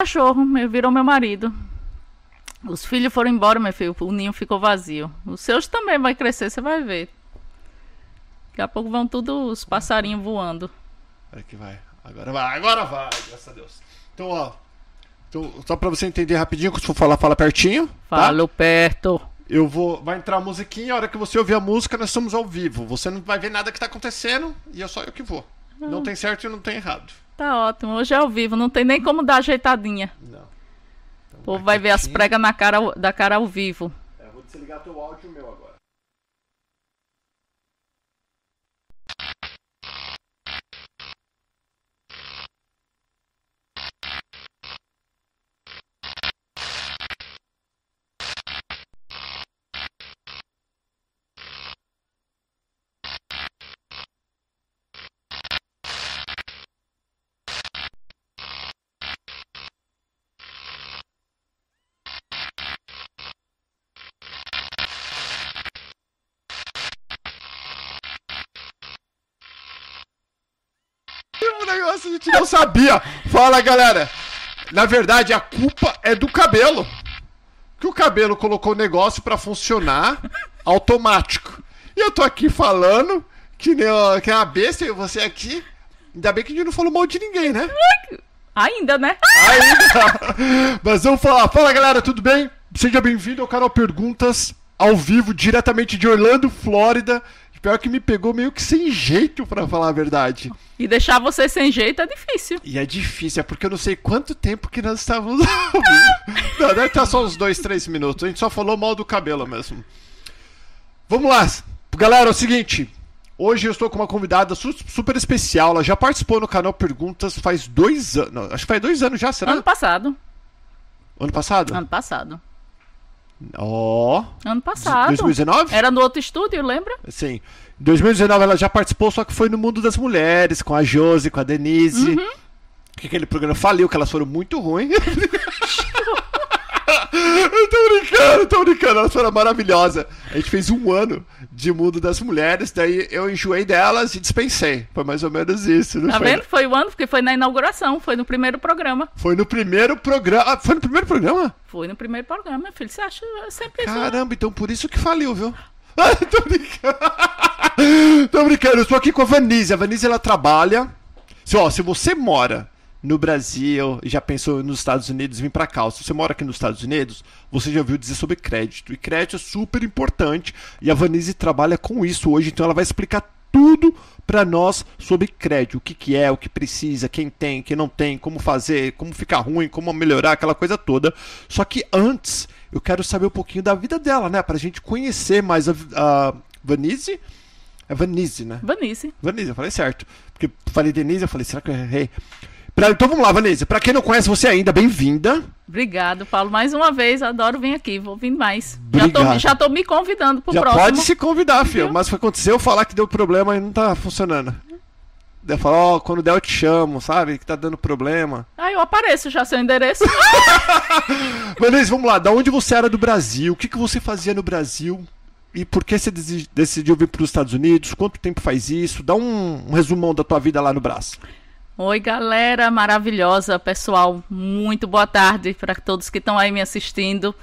cachorro, virou meu marido. Os filhos foram embora, meu filho. O ninho ficou vazio. Os seus também vai crescer, você vai ver. Daqui a pouco vão tudo os passarinhos voando. Olha que vai. Agora vai, agora vai, graças a Deus. Então, ó. Então, só pra você entender rapidinho, quando for falar, fala pertinho. tá? Falo perto. Eu vou. Vai entrar a musiquinha, a hora que você ouvir a música, nós estamos ao vivo. Você não vai ver nada que tá acontecendo e é só eu que vou. Não tem certo e não tem errado. Tá ótimo. Hoje é ao vivo, não tem nem como dar ajeitadinha. Não. Então, O povo vai ver as pregas na cara, da cara ao vivo. É, vou desligar teu áudio meu agora. Um negócio a gente não sabia. Fala, galera. Na verdade, a culpa é do cabelo. Que o cabelo colocou o negócio pra funcionar automático. E eu tô aqui falando que nem que é uma besta e você aqui. Ainda bem que a gente não falou mal de ninguém, né? Ainda, né? Ainda. Mas vamos falar. Fala, galera, tudo bem? Seja bem-vindo ao canal Perguntas ao vivo, diretamente de Orlando, Flórida. Pior que me pegou meio que sem jeito, pra falar a verdade. E deixar você sem jeito é difícil. E é difícil, é porque eu não sei quanto tempo que nós estávamos. Não, deve estar só uns dois, três minutos. A gente só falou mal do cabelo mesmo. Vamos lá. Galera, é o seguinte. Hoje eu estou com uma convidada su- super especial. Ela já participou no canal Perguntas faz dois anos. Acho que faz dois anos já, será? Ano passado. Ano passado? Ano passado. Ó. Ano passado. 2019? Era no outro estúdio, lembra? Sim. Em 2019 ela já participou, só que foi no mundo das mulheres, com a Josi, com a Denise. Uhum. Que aquele programa faliu, que elas foram muito ruins. eu tô brincando, tô brincando, elas foram maravilhosas. A gente fez um ano de mundo das mulheres, daí eu enjoei delas e dispensei. Foi mais ou menos isso, não Tá foi? vendo? Foi o ano, porque foi na inauguração, foi no primeiro programa. Foi no primeiro programa. Ah, foi no primeiro programa? Foi no primeiro programa, meu filho. Você acha sempre isso? Caramba, então por isso que faliu, viu? Ah, tô brincando. tô brincando, eu estou aqui com a Vanise. A Vanise ela trabalha. Se, ó, se você mora no Brasil e já pensou nos Estados Unidos, vir pra cá. Se você mora aqui nos Estados Unidos, você já ouviu dizer sobre crédito. E crédito é super importante. E a Vanise trabalha com isso hoje, então ela vai explicar tudo pra nós sobre crédito, o que, que é, o que precisa, quem tem, quem não tem, como fazer, como ficar ruim, como melhorar, aquela coisa toda. Só que antes, eu quero saber um pouquinho da vida dela, né? Pra gente conhecer mais a, a Vanise. É Vanise, né? Vanice. Vanise, eu falei certo. Porque falei Denise, eu falei, será que eu errei? Pra- então vamos lá, Vanise. Pra quem não conhece você ainda, bem-vinda. Obrigado, Paulo. Mais uma vez, adoro vir aqui. Vou vir mais. Já tô, Obrigado. já tô me convidando pro Já próximo. pode se convidar, filho. Mas foi acontecer eu falar que deu problema e não tá funcionando. Daí eu falo, ó, quando der eu te chamo, sabe? Que tá dando problema. Aí eu apareço já seu endereço. Vanessa, vamos lá. Da onde você era do Brasil? O que, que você fazia no Brasil? E por que você decidiu vir para os Estados Unidos? Quanto tempo faz isso? Dá um, um resumão da tua vida lá no Brasil. Oi, galera maravilhosa, pessoal. Muito boa tarde para todos que estão aí me assistindo.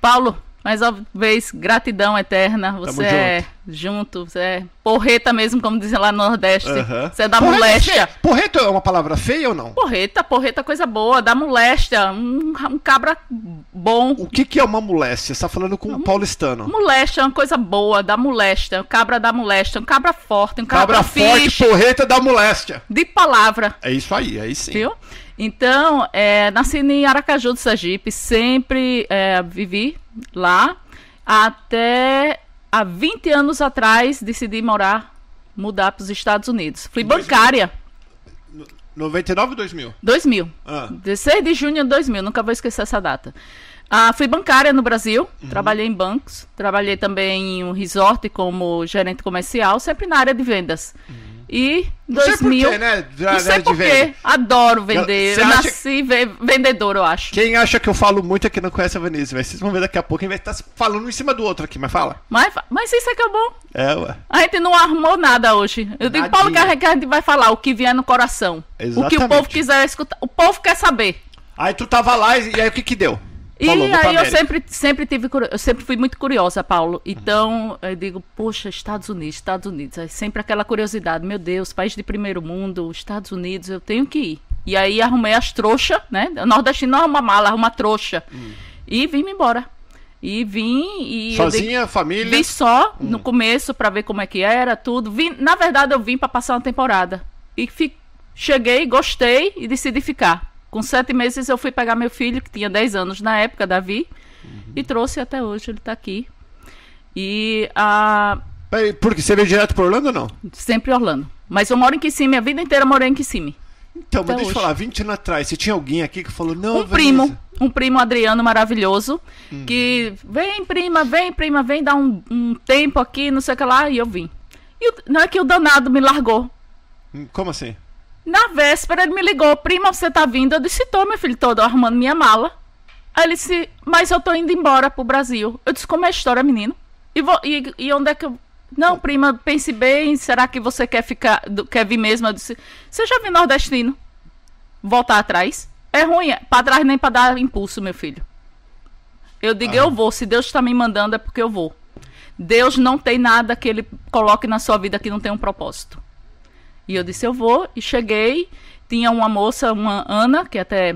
Paulo, mais uma vez, gratidão eterna. Você Tamo é junto, você é porreta mesmo, como dizem lá no Nordeste. Você é da Porreta moléstia. feia. Porreta é uma palavra feia ou não? Porreta, porreta, é coisa boa, da moléstia. Um, um cabra bom. O que, que é uma moléstia? Você tá falando com um paulistano. Moléstia é uma coisa boa, da moléstia. Um cabra da moléstia, um cabra forte, um cabra, Cabra forte, fixe, porreta da moléstia. de palavra. É isso aí, aí sim. Viu? Então, é, nasci em Aracaju do Sergipe, sempre é, vivi lá, até há 20 anos atrás decidi morar, mudar para os Estados Unidos. Fui bancária, 99 ou 2000? 2000. Ah. 16 de junho de 2000, nunca vou esquecer essa data. Ah, fui bancária no Brasil, Uhum. trabalhei em bancos, trabalhei também em um resort como gerente comercial, sempre na área de vendas. E Uhum. Não sei 2000, porquê, né? Não sei de porquê, adoro vender, eu nasci ve- vendedor, eu acho. Quem acha que eu falo muito é que não conhece a Vanessa. Vocês vão ver daqui a pouco. Quem vai estar falando um em cima do outro aqui, mas fala. Mas, mas isso é que é bom. É, ué. A gente não armou nada hoje. Eu digo, Nadinha. Paulo, que a gente- que vai falar o que vier no coração. O que o Exatamente. povo quiser escutar. O povo quer saber. Aí tu tava lá e, e aí o que que deu? E aí eu sempre, sempre tive, eu sempre fui muito curiosa, Paulo. Então eu digo, poxa, Estados Unidos, Estados Unidos. Aí sempre aquela curiosidade, meu Deus, país de primeiro mundo, Estados Unidos, eu tenho que ir. E aí arrumei as trouxas, né? O nordestino não arruma mala, arruma trouxa. E vim embora. E vim e. Sozinha, família? Vim só no começo pra ver como é que era, tudo. Vim, na verdade, eu vim pra passar uma temporada. E fi- cheguei, gostei e decidi ficar. Com sete meses eu fui pegar meu filho, que tinha 10 anos na época, Davi, e trouxe até hoje, ele tá aqui. E Peraí, Porque você veio direto pra Orlando ou não? sempre Orlando. Mas eu moro em Kissimmee, a vida inteira eu morei em Kissimmee. Então, mas Até deixa eu hoje. falar, 20 anos atrás, você tinha alguém aqui que falou, não, um primo, Vanessa, um primo Adriano maravilhoso, que vem, prima, vem, prima, vem dar um, um tempo aqui, não sei o que lá, e eu vim. E não é que o danado me largou. Como assim? Na véspera ele me ligou, prima, você tá vindo? Eu disse, tô, meu filho, todo arrumando minha mala. Aí ele disse, mas eu tô indo embora pro Brasil. Eu disse, como é a história, menino? E, vou, e, e onde é que eu... Não, prima, pense bem, será que você quer ficar, quer vir mesmo? Eu disse, você já viu nordestino? Voltar atrás? É ruim, é pra trás nem pra dar impulso, meu filho. Eu digo, eu vou, se Deus tá me mandando é porque eu vou. Deus não tem nada que ele coloque na sua vida que não tem um propósito. E eu disse, eu vou, e cheguei, tinha uma moça, uma Ana, que é até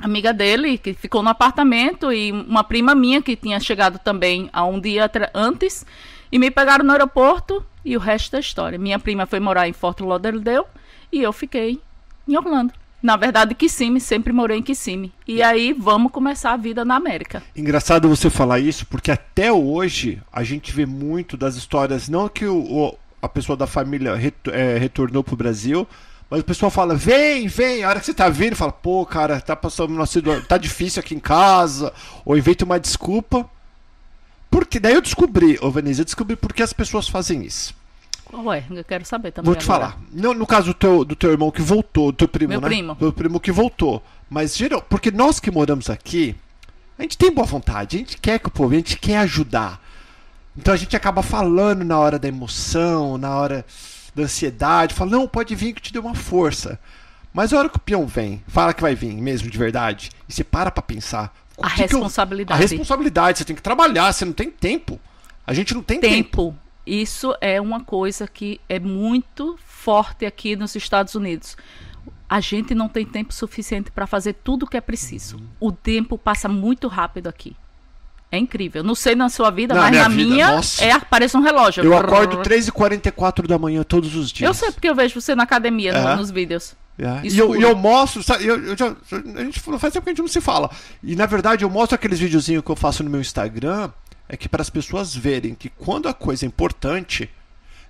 amiga dele, que ficou no apartamento, e uma prima minha que tinha chegado também há um dia antes, e me pegaram no aeroporto, e o resto da história. Minha prima foi morar em Fort Lauderdale, e eu fiquei em Orlando. Na verdade, Kissimmee, sempre morei em Kissimmee. E aí, vamos começar a vida na América. Engraçado você falar isso, porque até hoje a gente vê muito das histórias, não que o, o- a pessoa da família reto- é, retornou pro Brasil, mas o pessoal fala, vem, vem, a hora que você tá vindo, fala, pô, cara, tá passando uma situa- tá difícil aqui em casa, ou inventa uma desculpa. Porque daí eu descobri, ô Vanessa, eu descobri por que as pessoas fazem isso. Qual é? Eu quero saber também. Vou te agora. falar. No, no caso do teu, do teu irmão que voltou, do teu primo, Meu né? primo. Do primo que voltou. Mas, geral, porque nós que moramos aqui, a gente tem boa vontade, a gente quer que o povo, a gente quer ajudar. Então a gente acaba falando na hora da emoção, na hora da ansiedade, fala, não, pode vir que eu te dê uma força. Mas a hora que o peão vem, fala que vai vir mesmo de verdade, e você para pra pensar. A que eu- responsabilidade. A responsabilidade, você tem que trabalhar, você não tem tempo. A gente não tem tempo. tempo. Isso é uma coisa que é muito forte aqui nos Estados Unidos. A gente não tem tempo suficiente para fazer tudo o que é preciso. O tempo passa muito rápido aqui. É incrível. Não sei na sua vida, mas minha na vida, minha nossa. é parece um relógio. Eu acordo 3h44 da manhã todos os dias. Eu sei porque eu vejo você na academia no- É. nos vídeos. É, E eu, e eu mostro, sabe, eu, eu já, a gente faz tempo que a gente não se fala. E na verdade eu mostro aqueles videozinhos que eu faço no meu Instagram, é que para as pessoas verem que quando a coisa é importante,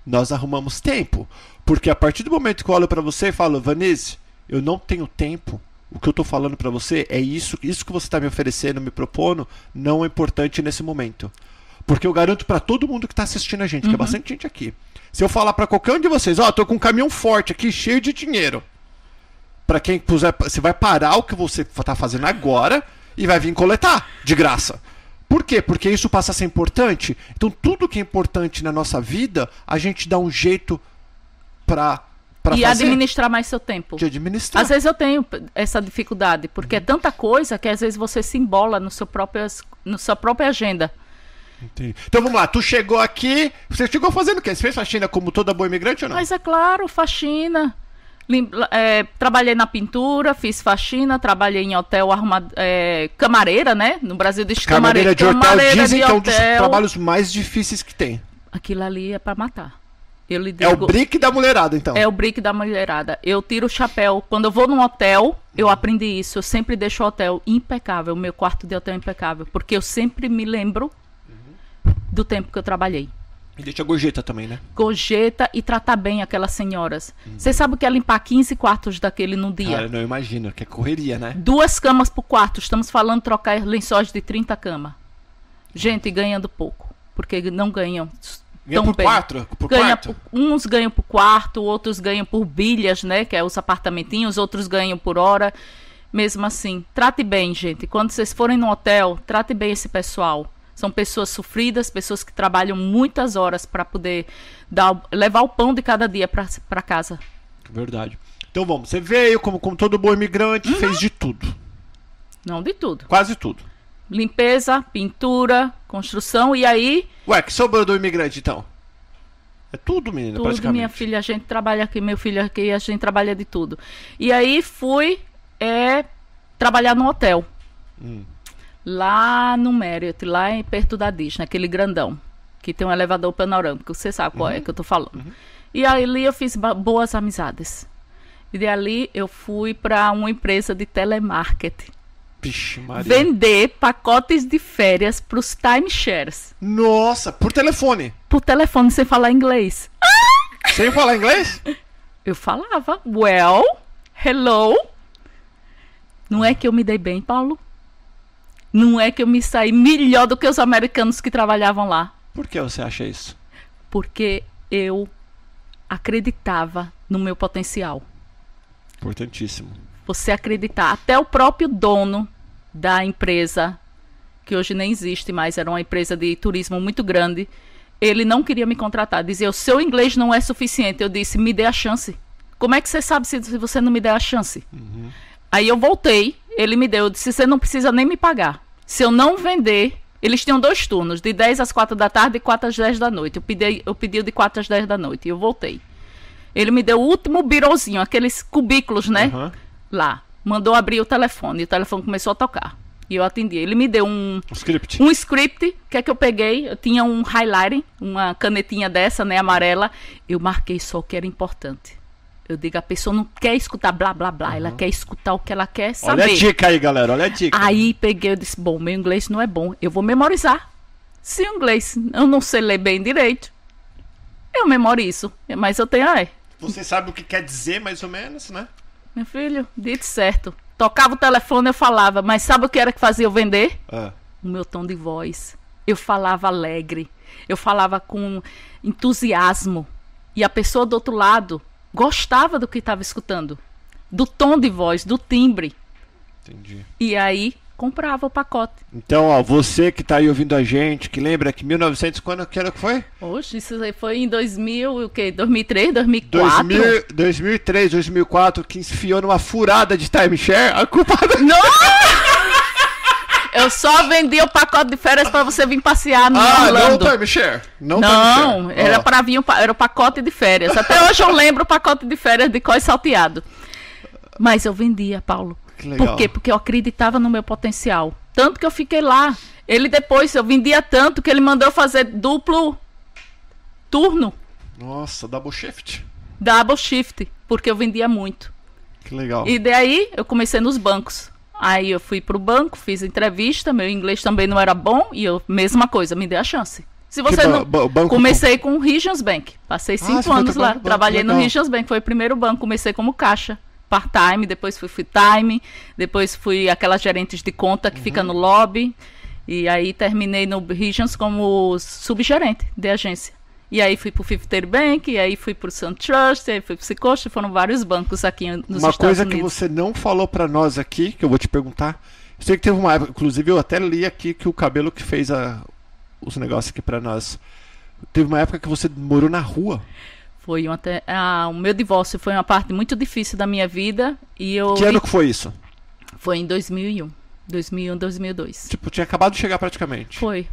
nós arrumamos tempo. Porque a partir do momento que eu olho para você e falo, Vanese, eu não tenho tempo. O que eu tô falando para você é isso, isso que você tá me oferecendo, me propondo, não é importante nesse momento. Porque eu garanto para todo mundo que tá assistindo a gente, que é bastante gente aqui. Se eu falar para qualquer um de vocês, ó, tô com um caminhão forte aqui, cheio de dinheiro. Pra quem puser, você vai parar o que você tá fazendo agora e vai vir coletar de graça. Por quê? Porque isso passa a ser importante. Então tudo que é importante na nossa vida, a gente dá um jeito pra E fazer. administrar mais seu tempo. De administrar. Às vezes eu tenho essa dificuldade, porque é tanta coisa que às vezes você se embola no seu próprio, no sua própria agenda. Entendi. Então vamos lá, tu chegou aqui, você chegou fazendo o quê? Você fez faxina como toda boa imigrante ou não? Mas é claro, faxina. Lim- é, trabalhei na pintura, fiz faxina, trabalhei em hotel arrumado, é, camareira, né? No Brasil diz Camareira de hotel camareira dizem de que é um dos hotel. trabalhos mais difíceis que tem. Aquilo ali é pra matar. Eu É o brick da mulherada, então. é o brick da mulherada. Eu tiro o chapéu. Quando eu vou num hotel, eu aprendi isso. Eu sempre deixo o hotel impecável. O meu quarto de hotel é impecável. Porque eu sempre me lembro do tempo que eu trabalhei. E deixa a gorjeta também, né? Gorjeta e tratar bem aquelas senhoras. Você sabe o que é limpar 15 quartos daquele num dia? Cara, não imagino, que é correria, né? Duas camas por quarto. Estamos falando trocar lençóis de 30 camas. Gente, ganhando pouco. Porque não ganham. Ganha por bem. quatro? Por Ganha quarto? por- uns ganham por quarto, outros ganham por bilhas, né? Que é os apartamentinhos, outros ganham por hora. Mesmo assim, trate bem, gente. Quando vocês forem no hotel, trate bem esse pessoal. São pessoas sofridas, pessoas que trabalham muitas horas para poder dar, levar o pão de cada dia para casa. Verdade. Então vamos, você veio como, como todo bom imigrante, Uhum. fez de tudo. Não de tudo. Quase tudo. Limpeza, pintura, construção e aí Ué, que sobrou do imigrante então? É tudo, menina, tudo, minha filha, a gente trabalha aqui, meu filho aqui, a gente trabalha de tudo. E aí fui é, trabalhar no hotel. Hum. Lá no Marriott, lá em, perto da Disney, aquele grandão, que tem um elevador panorâmico, você sabe qual é que eu tô falando. E ali eu fiz boas amizades. E dali eu fui para uma empresa de telemarketing. Vixe. Vender pacotes de férias para os timeshares. Nossa, por telefone. Por telefone sem falar inglês. Sem falar inglês? Eu falava, well, hello. Não é que eu me dei bem, Paulo? Não é que eu me saí melhor do que os americanos que trabalhavam lá. Por que você acha isso? Porque eu acreditava no meu potencial. Importantíssimo. Você acreditar. Até o próprio dono da empresa, que hoje nem existe mais, era uma empresa de turismo muito grande, ele não queria me contratar. Dizia: o seu inglês não é suficiente. Eu disse: me dê a chance. Como é que você sabe se se você não me der a chance? Aí eu voltei, ele me deu, eu disse, você não precisa nem me pagar. Se eu não vender, eles tinham dois turnos, de 10 às 4 da tarde e 4 às 10 da noite. Eu pedi, eu pedi de 4 às 10 da noite e eu voltei. Ele me deu o último birozinho, aqueles cubículos, né? Aham. Lá. Mandou abrir o telefone e o telefone começou a tocar. E eu atendi. Ele me deu um, O script. um script, que é que eu peguei? Eu tinha um highlighting, uma canetinha dessa, né, amarela. Eu marquei só o que era importante. Eu digo, a pessoa não quer escutar blá blá blá, ela quer escutar o que ela quer saber. Olha a dica aí, galera. Olha a dica. Aí peguei, eu disse, bom, meu inglês não é bom, eu vou memorizar. Se o inglês eu não sei ler bem direito, eu memorizo. Mas eu tenho, ai, Você sabe o que quer dizer, mais ou menos, né? Meu filho, dito certo. Tocava o telefone, eu falava, mas sabe o que era que fazia eu vender? Ah. o meu tom de voz. Eu falava alegre, eu falava com entusiasmo. E a pessoa do outro lado gostava do que estava escutando, do tom de voz, do timbre. Entendi. E aí comprava o pacote. Então, ó, você que tá aí ouvindo a gente, que lembra que 1900, quando que era que foi? Hoje, isso aí foi em 2000, o quê? 2003, 2004? 2000, 2003, 2004, que enfiou numa furada de timeshare, a culpa. Não! Eu só vendia o pacote de férias para você vir passear no Ah, não Orlando. o timeshare. Não, Não, timeshare. era para vir um, era o pacote de férias. Até hoje eu lembro o pacote de férias de cós salteado. Mas eu vendia, Paulo. Por quê? Porque eu acreditava no meu potencial. Tanto que eu fiquei lá. Ele depois, eu vendia tanto que ele mandou fazer duplo turno, Nossa, double shift. double shift, porque eu vendia muito. Que legal. E daí eu comecei nos bancos. Aí eu fui pro banco, fiz entrevista, meu inglês também não era bom e eu, mesma coisa, me dê a chance. Se você não. banco comecei com o Regions Bank. Passei Ah, cinco foi anos lá. banco, Trabalhei no legal. Regions Bank. Foi o primeiro banco. Comecei como caixa, part-time, depois fui full-time, depois fui aquelas gerentes de conta que Uhum. fica no lobby. E aí terminei no Regions como subgerente de agência. E aí fui pro Fifth Third Bank, e aí fui pro SunTrust, aí fui pro Seacoast, foram vários bancos aqui nos Uma Estados coisa que Unidos. você não falou pra nós aqui, que eu vou te perguntar. Eu sei que teve uma época, inclusive eu até li aqui que o cabelo que fez a- os negócios aqui pra nós. Teve uma época que você morou na rua. Foi uma te- ah, o meu divórcio foi uma parte muito difícil da minha vida e eu Que ano que foi isso? foi em 2001, 2001, 2002. Tipo, tinha acabado de chegar praticamente. Foi.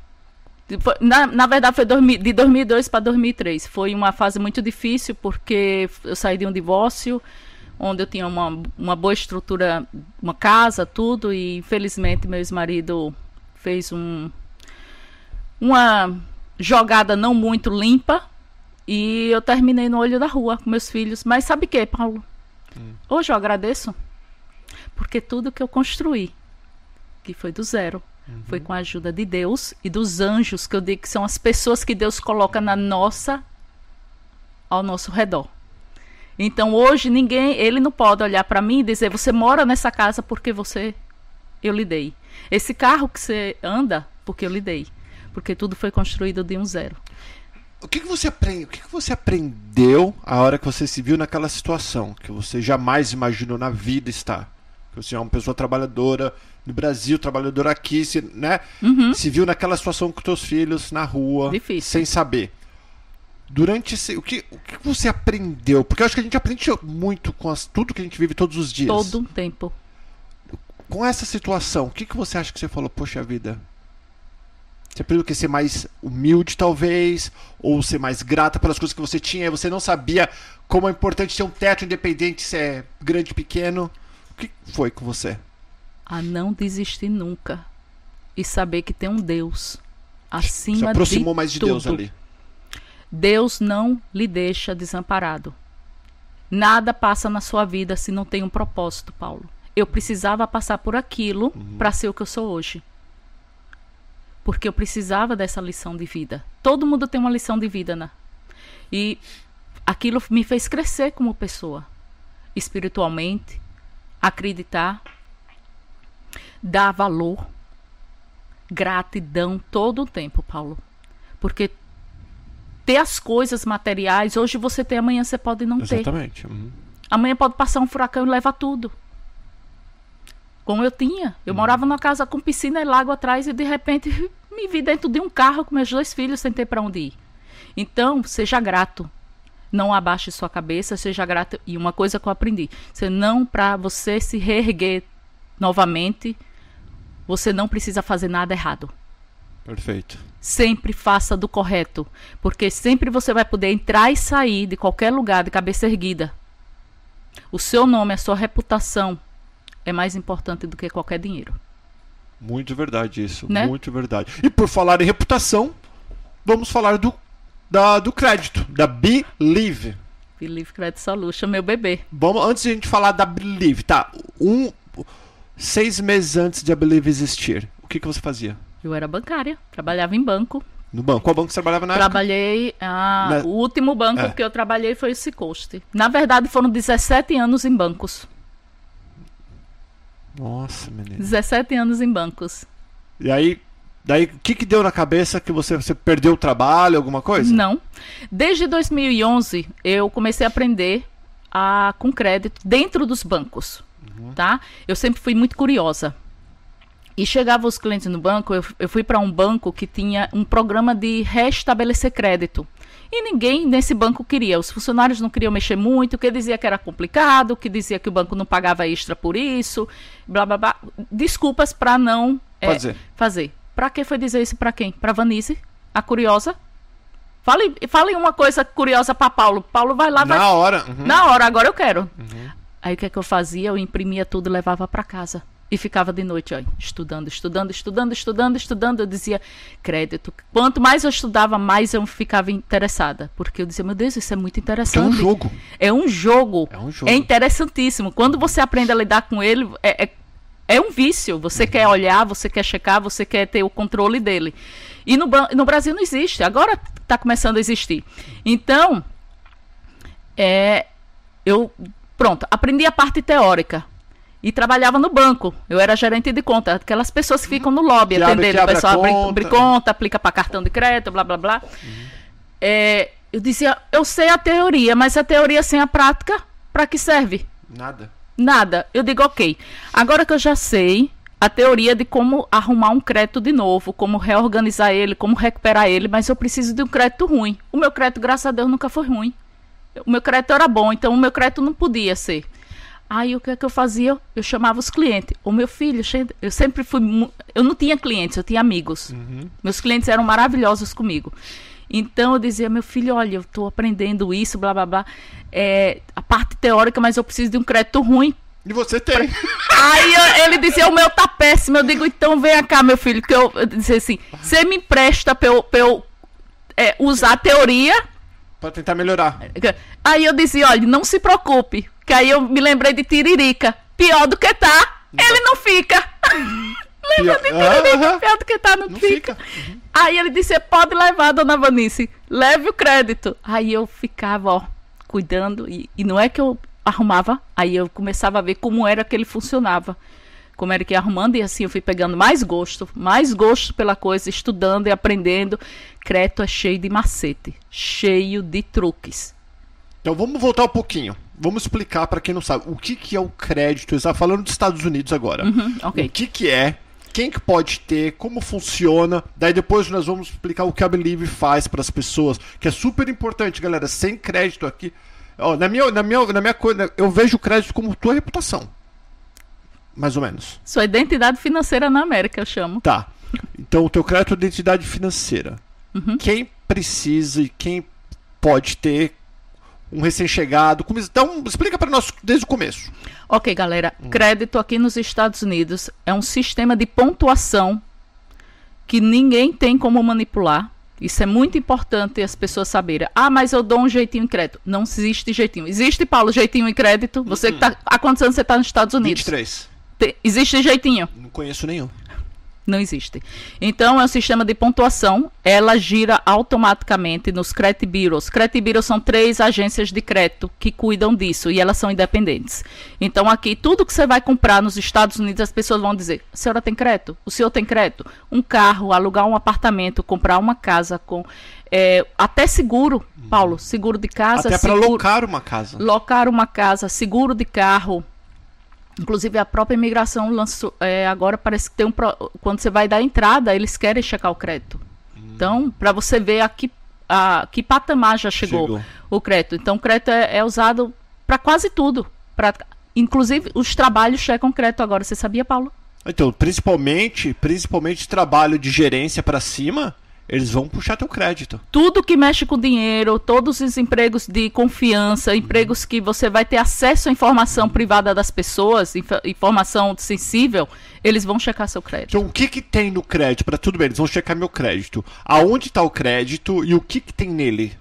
Foi- Na, na verdade, foi de 2002 para 2003. Foi uma fase muito difícil porque eu saí de um divórcio, onde eu tinha uma, uma boa estrutura, uma casa, tudo, e infelizmente meu ex-marido fez um, uma jogada não muito limpa e eu terminei no olho da rua com meus filhos. Mas sabe o que, Paulo? Hoje eu agradeço porque tudo que eu construí, que foi do zero, foi com a ajuda de Deus e dos anjos, que eu digo que são as pessoas que Deus coloca na nossa ao nosso redor. Então hoje ninguém, ele não pode olhar para mim e dizer você mora nessa casa porque você eu lhe dei. Esse carro que você anda porque eu lhe dei, porque tudo foi construído de um zero. O que, que você aprende? O que, que você aprendeu a hora que você se viu naquela situação que você jamais imaginou na vida estar? Que você é uma pessoa trabalhadora no Brasil, trabalhadora aqui, se, né? Se viu naquela situação com teus filhos na rua, Difícil. sem saber. Durante esse, o que o que você aprendeu? Porque eu acho que a gente aprende muito com as- tudo que a gente vive todos os dias. Todo um tempo. com essa situação, o que, que você acha que você falou, poxa vida? Você aprendeu que ser mais humilde, talvez, ou ser mais grata pelas coisas que você tinha, e você não sabia como é importante ter um teto independente, se é grande ou pequeno. O que foi com você? A não desistir nunca. E saber que tem um Deus acima Se aproximou de mais de tudo. Deus ali. Deus não lhe deixa desamparado. Nada passa na sua vida se não tem um propósito, Paulo. Eu precisava passar por aquilo para ser o que eu sou hoje. Porque eu precisava dessa lição de vida. Todo mundo tem uma lição de vida, né? E aquilo me fez crescer como pessoa, espiritualmente, acreditar, dar valor, gratidão todo o tempo, Paulo. Porque ter as coisas materiais, hoje você tem, amanhã você pode não ter. Exatamente. Uhum. Amanhã pode passar um furacão e levar tudo. Como eu tinha. Eu morava numa casa com piscina e lago atrás e de repente me vi dentro de um carro com meus dois filhos sem ter para onde ir. Então, seja grato. Não abaixe sua cabeça, seja grato. E uma coisa que eu aprendi: você não, para você se reerguer novamente, você não precisa fazer nada errado. Perfeito. Sempre faça do correto, porque sempre você vai poder entrar e sair de qualquer lugar de cabeça erguida. O seu nome, a sua reputação é mais importante do que qualquer dinheiro. Muito verdade isso. Né? Muito verdade. E por falar em reputação, vamos falar do, da, do crédito, da Believe. Believe Credit Solution, meu bebê. Vamos, antes de a gente falar da Believe, tá? Um, seis meses antes de a Believe existir, o que, que você fazia? Eu era bancária, trabalhava em banco. No banco? Qual banco você trabalhava na época? Trabalhei. ah, Na- O último banco É. que eu trabalhei foi o Cicoste. Na verdade, foram 17 anos em bancos. Nossa, menina. 17 anos em bancos. E aí, daí, o que, que deu na cabeça que você, você perdeu o trabalho, alguma coisa? Não. Desde 2011, eu comecei a aprender a, com crédito dentro dos bancos. Tá? Eu sempre fui muito curiosa. E chegava os clientes no banco, eu, eu fui para um banco que tinha um programa de restabelecer crédito. E ninguém nesse banco queria. Os funcionários não queriam mexer muito, que dizia que era complicado, que dizia que o banco não pagava extra por isso, blá blá blá. Desculpas para não é, Fazer. fazer. Para que foi dizer isso para quem? Para Vanise, a curiosa? Fale, fale uma coisa curiosa para Paulo. Paulo vai lá, vai Na hora. uhum. na hora, agora eu quero. Aí o que é que eu fazia? Eu imprimia tudo e levava para casa. E ficava de noite, ó, estudando, estudando, estudando, estudando, estudando. Eu dizia, crédito. Quanto mais eu estudava, mais eu ficava interessada. Porque eu dizia, meu Deus, isso é muito Que é interessante. um jogo. É um jogo. É um jogo. É interessantíssimo. Quando você aprende a lidar com ele, é, é, é um vício. Você quer olhar, você quer checar, você quer ter o controle dele. E no, no Brasil não existe. Agora está começando a existir. Então, é, eu pronto, aprendi a parte teórica. E trabalhava no banco. Eu era gerente de conta. Aquelas pessoas que ficam no lobby Que atendendo. O abre a pessoal abre, conta. abre conta, aplica para cartão de crédito, blá blá blá. É, eu dizia, eu sei a teoria, mas a teoria sem a prática, para que serve? Nada. Nada. Eu digo, ok. Agora que eu já sei a teoria de como arrumar um crédito de novo, como reorganizar ele, como recuperar ele, mas eu preciso de um crédito ruim. O meu crédito, graças a Deus, nunca foi ruim. O meu crédito era bom, então o meu crédito não podia ser. Aí o que é que eu fazia? Eu chamava os clientes. O meu filho, eu sempre fui. Eu não tinha clientes, eu tinha amigos. Meus clientes eram maravilhosos comigo. Então eu dizia, meu filho, olha, eu estou aprendendo isso, blá blá blá. É, a parte teórica, mas eu preciso de um crédito ruim E você tem. Aí eu- ele dizia, o meu tá péssimo. Eu digo, então venha cá, meu filho, que eu, eu disse assim, você me empresta pra eu, pra eu é, usar a teoria. Pra tentar melhorar. Aí eu dizia, olha, não se preocupe, que aí eu me lembrei de Tiririca. Pior do que tá, ele não fica. Lembra de Tiririca? Pior do que tá, não, Não fica. fica. Aí ele disse, pode levar, dona Vanice, leve o crédito. Aí eu ficava, ó, cuidando, e, e não é que eu arrumava, aí eu começava a ver como era que ele funcionava. Como era que ia arrumando, e assim eu fui pegando mais gosto, mais gosto pela coisa, estudando e aprendendo. Crédito é cheio de macete, cheio de truques. Então vamos voltar um pouquinho. Vamos explicar pra quem não sabe o que, que é o crédito. Está falando dos Estados Unidos agora. Uhum, ok. O que, que é? Quem que pode ter? Como funciona? Daí depois nós vamos explicar o que a Believe faz para as pessoas, que é super importante, galera. Sem crédito aqui, ó, na minha, na minha, na minha coisa, eu vejo o crédito como tua reputação. mais ou menos. Sua identidade financeira na América, eu chamo. Tá. Então, o teu crédito é identidade financeira. Uhum. Quem precisa e quem pode ter um recém-chegado? Então, explica para nós desde o começo. Ok, galera. Crédito aqui nos Estados Unidos é um sistema de pontuação que ninguém tem como manipular. Isso é muito importante as pessoas saberem. Ah, mas eu dou um jeitinho em crédito. Não existe jeitinho. Existe, Paulo, jeitinho em crédito? Você que tá. Há quantos anos você está nos Estados Unidos? 23. Te- Existe jeitinho? Não conheço nenhum. Não existe. Então, é um sistema de pontuação. Ela gira automaticamente nos credit bureaus. Credit bureaus são três agências de crédito que cuidam disso e elas são independentes. Então, aqui, tudo que você vai comprar nos Estados Unidos, as pessoas vão dizer: a senhora tem crédito? O senhor tem crédito? Um carro, alugar um apartamento, comprar uma casa com. é, até seguro, Paulo, seguro de casa, Até para locar uma casa. locar uma casa, seguro de carro. Inclusive a própria imigração lançou, é, agora parece que tem um quando você vai dar entrada eles querem checar o crédito. Então para você ver a que, a que patamar já chegou, Chegou. o crédito. Então o crédito é, é usado para quase tudo. Pra, inclusive os trabalhos checam crédito agora. Você sabia, Paulo? Então, principalmente, principalmente trabalho de gerência para cima, eles vão puxar teu crédito. tudo que mexe com dinheiro, todos os empregos de confiança, empregos que você vai ter acesso à informação privada das pessoas, inf- informação sensível, eles vão checar seu crédito. Então, o que que tem no crédito? Para tudo bem, eles vão checar meu crédito. Aonde está o crédito e o que que tem nele?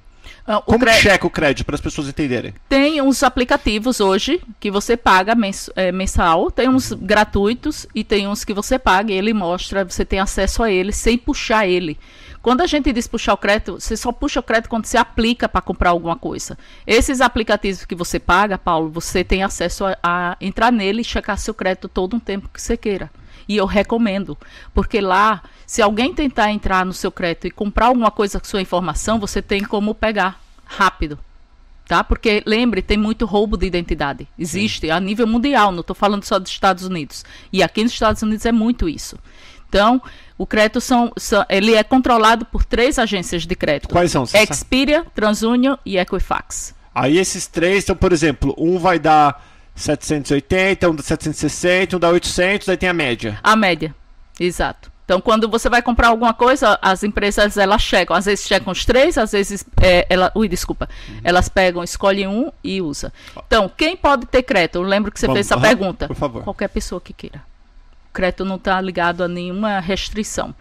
Ah, O Como cré- checa o crédito para as pessoas entenderem? Tem uns aplicativos hoje que você paga mens é, mensal, tem uns gratuitos e tem uns que você paga e ele mostra, você tem acesso a ele sem puxar ele. Quando a gente diz puxar o crédito, você só puxa o crédito quando você aplica para comprar alguma coisa. Esses aplicativos que você paga, Paulo, você tem acesso a, a entrar nele e checar seu crédito todo um tempo que você queira. E eu recomendo, porque lá, se alguém tentar entrar no seu crédito e comprar alguma coisa com sua informação, você tem como pegar rápido tá? Porque lembre, tem muito roubo de identidade. Existe a nível mundial, não estou falando só dos Estados Unidos. E aqui nos Estados Unidos é muito isso. Então, o crédito são, são- ele é controlado por três agências de crédito: Quais são? Você sabe? Expedia, TransUnion e Equifax. Aí esses três, então, por exemplo, um vai dar 780, um dá 760, um dá 800, aí tem a média. A média, exato. Então, quando você vai comprar alguma coisa, as empresas elas checam. Às vezes checam os três, às vezes é, ela, ui, desculpa, elas pegam, escolhem um e usa. Então, quem pode ter crédito? Eu lembro que você Vamos, fez essa aham, pergunta. por favor. Qualquer pessoa que queira. O crédito não está ligado a nenhuma restrição.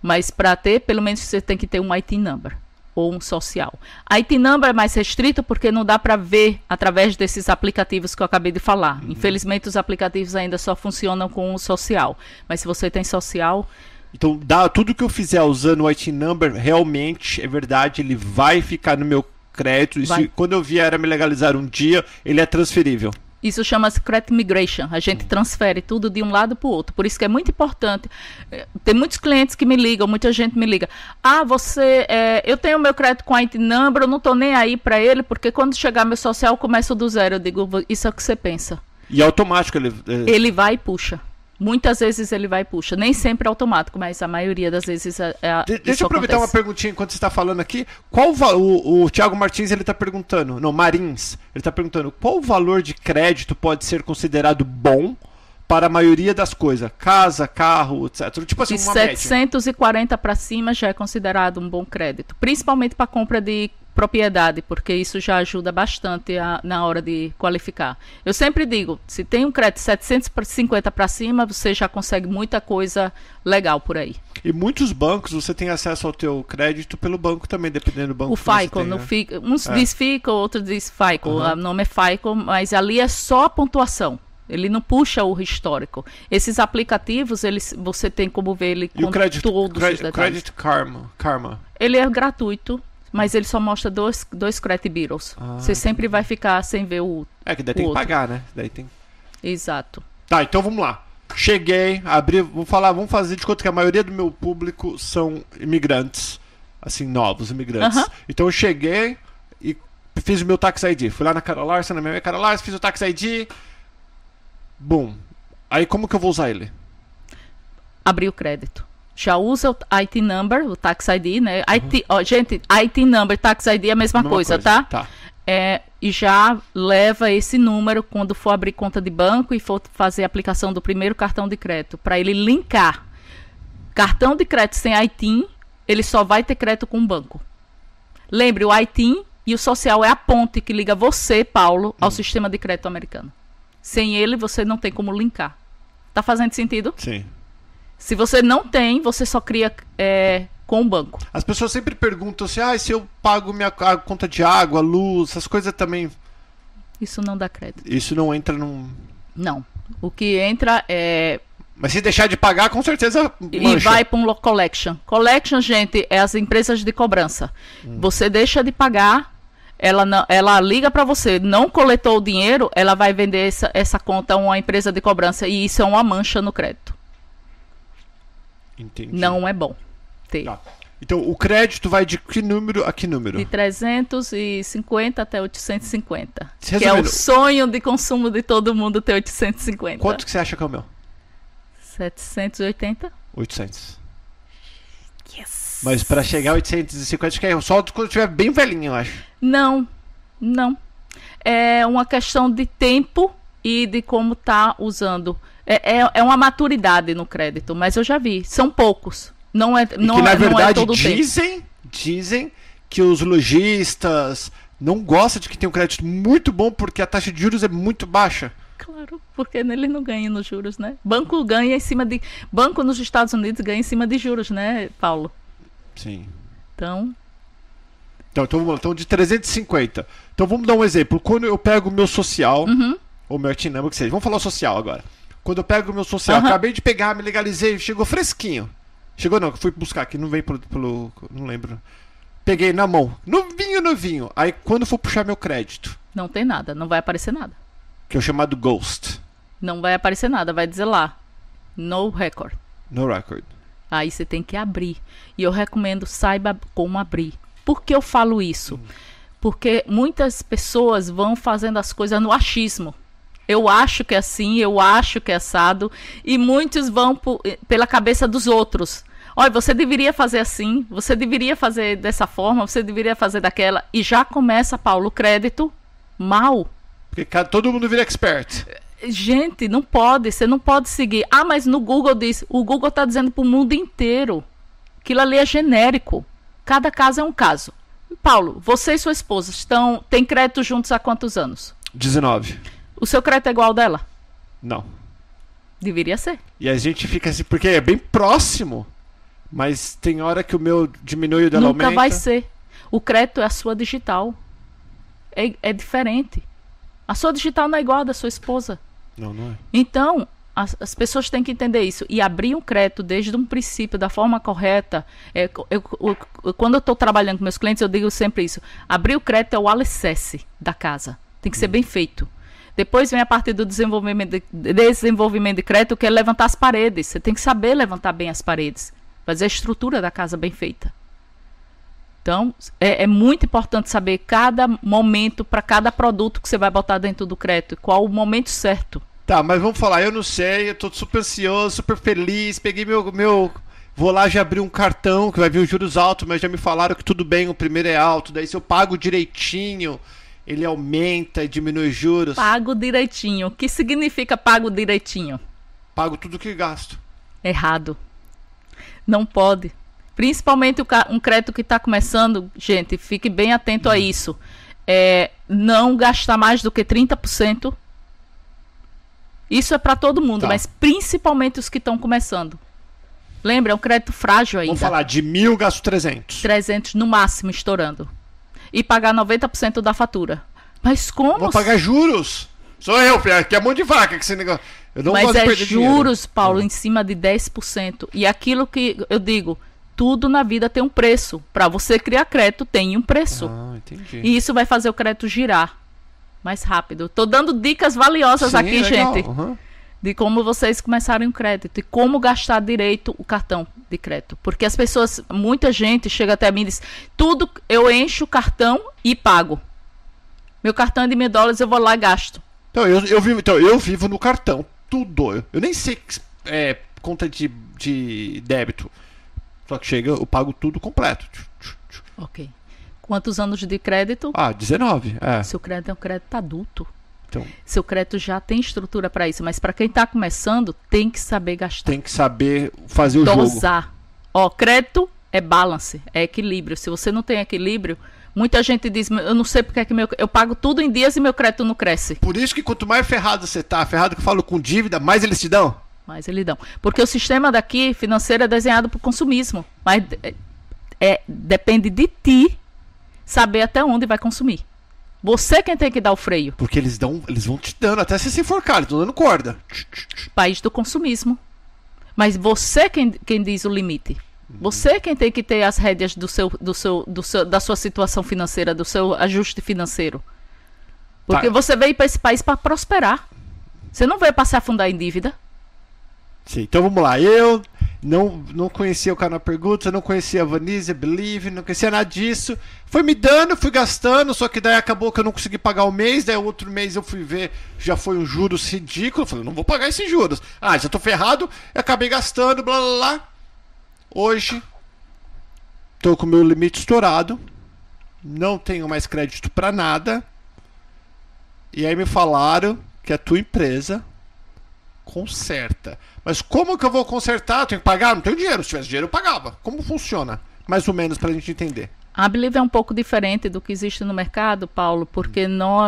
Mas para ter, pelo menos você tem que ter um IT number ou um social. IT number é mais restrito porque não dá para ver através desses aplicativos que eu acabei de falar. Uhum. Infelizmente os aplicativos ainda só funcionam com o social. Mas se você tem social, Então, dá, tudo que eu fizer usando o IT number, realmente, é verdade, ele vai ficar no meu crédito. E se, quando eu vier a me legalizar um dia, ele é transferível. Isso chama-se credit migration. A gente transfere tudo de um lado para o outro. Por isso que é muito importante. Eh, Tem muitos clientes que me ligam, muita gente me liga. Ah, você, eh, eu tenho meu crédito com a IT number, eu não estou nem aí para ele, porque quando chegar meu social, eu começo do zero. Eu digo, "Vo- isso é o que você pensa. E é automático ele. é, Ele vai e puxa. Muitas vezes ele vai e puxa. Nem sempre é automático, mas a maioria das vezes é, é De- deixa eu aproveitar uma acontece. perguntinha enquanto você está falando aqui. Qual o, o, Thiago Martins ele está perguntando, não, Marins, ele está perguntando qual o valor de crédito pode ser considerado bom para a maioria das coisas? Casa, carro, etc. Tipo assim, De uma média. 740 para cima já é considerado um bom crédito, principalmente para compra de propriedade, porque isso já ajuda bastante a- na hora de qualificar. Eu sempre digo, se tem um crédito 750 para cima, você já consegue muita coisa legal por aí. E muitos bancos você tem acesso ao teu crédito pelo banco também, dependendo do banco. O que você FICO, no né? FICO, uns É. diz FICO, outros diz FICO, Aham. o nome é FICO, mas ali é só a pontuação. Ele não puxa o histórico. Esses aplicativos, eles, você tem como ver ele E o com crédito, todos cre- os detalhes. Credit Karma, Karma. Ele é gratuito, mas ele só mostra dois, dois credit bureaus. Ah, Você sempre vai ficar sem ver o É que daí tem que outro. pagar, né? Daí tem. exato. Tá, então vamos lá. Cheguei, abri, vou falar, vamos fazer de conta que a maioria do meu público são imigrantes, assim, novos imigrantes. Aham. Então eu cheguei e fiz o meu Tax ID. Fui lá na Carol Larson, na minha Carol Larson, fiz o Tax ID. Bum. Aí como que eu vou usar ele? Abrir o crédito. Já usa o IT number, o tax ID, né? IT, ó, gente, IT number, tax ID é a mesma, Mesma coisa, tá? Tá. É, e já leva esse número quando for abrir conta de banco e for fazer a aplicação do primeiro cartão de crédito, para ele linkar. Cartão de crédito sem ITIN, ele só vai ter crédito com o banco. Lembre, o ITIN e o social é a ponte que liga você, Paulo, ao sistema de crédito americano. Sem ele, você não tem como linkar. Tá fazendo sentido? Sim. Se você não tem, você só cria é, com o banco. As pessoas sempre perguntam assim: ah, se eu pago minha conta de água, luz, essas coisas também. Isso não dá crédito. Isso não entra num. Não. O que entra é. Mas se deixar de pagar, com certeza. E mancha. vai para um collection. Collection, gente, é as empresas de cobrança. Você deixa de pagar, ela, não, ela liga para você, não coletou o dinheiro, ela vai vender essa, essa conta a uma empresa de cobrança. E isso é uma mancha no crédito. Entendi. Não é bom ter. Tá. Então, o crédito vai de que número a que número? De 350 até 850. Que é Resumindo- o sonho de consumo de todo mundo ter 850. Quanto que você acha que é o meu? 780? 800. Yes. Mas pra chegar a 850, acho que é só quando estiver bem velhinho, eu acho. Não, não. É uma questão de tempo e de como tá usando. É, é, é uma maturidade no crédito, mas eu já vi. São poucos. Não é, não que na é, não é verdade todo o tempo. dizem, dizem que os lojistas não gostam de que tem um crédito muito bom porque a taxa de juros é muito baixa. Claro, porque ele não ganha nos juros, né? Banco ganha em cima de. Banco nos Estados Unidos ganha em cima de juros, né, Paulo? Sim. Então, Então, então, vamos lá, então de 350. Então vamos dar um exemplo. Quando eu pego o meu social, Uhum. ou meu Artinama, que seja, vamos falar social agora. Quando eu pego o meu social, acabei de pegar, me legalizei, chegou fresquinho. Chegou não, fui buscar aqui, não vem pelo, pelo. Não lembro. Peguei na mão. Novinho, novinho. Aí quando for puxar meu crédito, não tem nada, não vai aparecer nada. que é o chamado Ghost, Não vai aparecer nada, vai dizer lá. No record. no record. Aí você tem que abrir. E eu recomendo, saiba como abrir. Por que eu falo isso? Porque muitas pessoas vão fazendo as coisas no achismo. Eu acho que é assim, eu acho que é assado. E muitos vão po- pela cabeça dos outros. Olha, você deveria fazer assim, você deveria fazer dessa forma, você deveria fazer daquela. E já começa, Paulo, o crédito mal. Porque todo mundo vira expert. Gente, não pode, você não pode seguir. Ah, mas no Google diz, o Google está dizendo para o mundo inteiro. Aquilo ali é genérico. Cada caso é um caso. Paulo, você e sua esposa estão têm crédito juntos há quantos anos? 19. O seu crédito é igual ao dela? Não. Deveria ser. E a gente fica assim, porque é bem próximo. Mas tem hora que o meu diminui e o dela Nunca aumenta. vai ser. O crédito é a sua digital. É, é diferente. A sua digital não é igual à da sua esposa. Não, não é. Então, as, as pessoas têm que entender isso. E abrir um crédito desde um princípio, da forma correta. É, eu- eu- quando eu estou trabalhando com meus clientes, eu digo sempre isso. Abrir o crédito é o alicerce da casa. Tem que ser bem feito. Depois vem a parte do desenvolvimento de, desenvolvimento de crédito, que é levantar as paredes. Você tem que saber levantar bem as paredes. Fazer a estrutura da casa bem feita. Então, é, é muito importante saber cada momento para cada produto que você vai botar dentro do crédito. Qual o momento certo. Tá, mas vamos falar, eu não sei, eu tô super ansioso, super feliz, peguei meu. meu vou lá já abrir um cartão que vai vir os juros altos, mas já me falaram que tudo bem, o primeiro é alto, daí se eu pago direitinho, ele aumenta e diminui os juros. Pago direitinho. O que significa pago direitinho? Pago tudo que gasto. Errado. Não pode. Principalmente um crédito que está começando, gente, fique bem atento a isso. É, não gastar mais do que 30%. Isso é para todo mundo, Tá. mas principalmente os que estão começando. Lembra, é um crédito frágil ainda. Vamos falar, de mil gasto 300. 300 no máximo estourando. E pagar 90% da fatura. Mas como? Vou pagar juros. Sou eu, filho, que é mão de vaca que esse negócio. Eu não Mas é juros, dinheiro. Paulo, em cima de 10%. E aquilo que eu digo, tudo na vida tem um preço. Para você criar crédito, tem um preço. Ah, entendi. E isso vai fazer o crédito girar mais rápido. Tô dando dicas valiosas Sim, aqui, legal, gente, aham. De como vocês começarem um crédito e como gastar direito o cartão de crédito. Porque as pessoas, muita gente chega até mim e diz: tudo eu encho o cartão e pago. Meu cartão é de mil dólares, eu vou lá e gasto. Então eu, eu, vivo, então, eu vivo no cartão. Tudo. Eu, eu nem sei é, conta de, de débito. Só que chega, eu pago tudo completo. Ok. Quantos anos de crédito? Ah, 19. É. Seu crédito é um crédito adulto. Então, Seu crédito já tem estrutura para isso, mas para quem está começando, tem que saber gastar. tem que saber fazer o jogo. dosar. Ó, crédito é balance, é equilíbrio. Se você não tem equilíbrio, muita gente diz, eu não sei porque é que meu, eu pago tudo em dias e meu crédito não cresce. Por isso que quanto mais ferrado você tá, ferrado que eu falo com dívida, mais eles te dão. Mas eles dão. Porque o sistema daqui financeiro é desenhado para o consumismo. Mas é, é- depende de ti saber até onde vai consumir. Você quem tem que dar o freio. Porque eles dão, eles vão te dando até você se enforcar, eles estão dando corda. País do consumismo. Mas você quem, quem diz o limite. Você quem tem que ter as rédeas do seu, do seu, do seu, da sua situação financeira, do seu ajuste financeiro. Porque Tá. você veio para esse país para prosperar. Você não veio para se afundar em dívida. Sim, então vamos lá. Eu não, não conhecia o canal Pergunta, não conhecia a Vanessa, Believe, não conhecia nada disso. Foi me dando, fui gastando, só que daí acabou que eu não consegui pagar o mês, daí outro mês eu fui ver, já foi um juros ridículo. Falei, não vou pagar esses juros. Ah, já tô ferrado, acabei gastando, blá blá blá. Hoje, tô com o meu limite estourado, não tenho mais crédito pra nada. E aí me falaram que a tua empresa conserta. Mas como que eu vou consertar? Eu tenho que pagar? Não tenho dinheiro. Se tivesse dinheiro, eu pagava. Como funciona? Mais ou menos pra gente entender. A Believe é um pouco diferente do que existe no mercado, Paulo, porque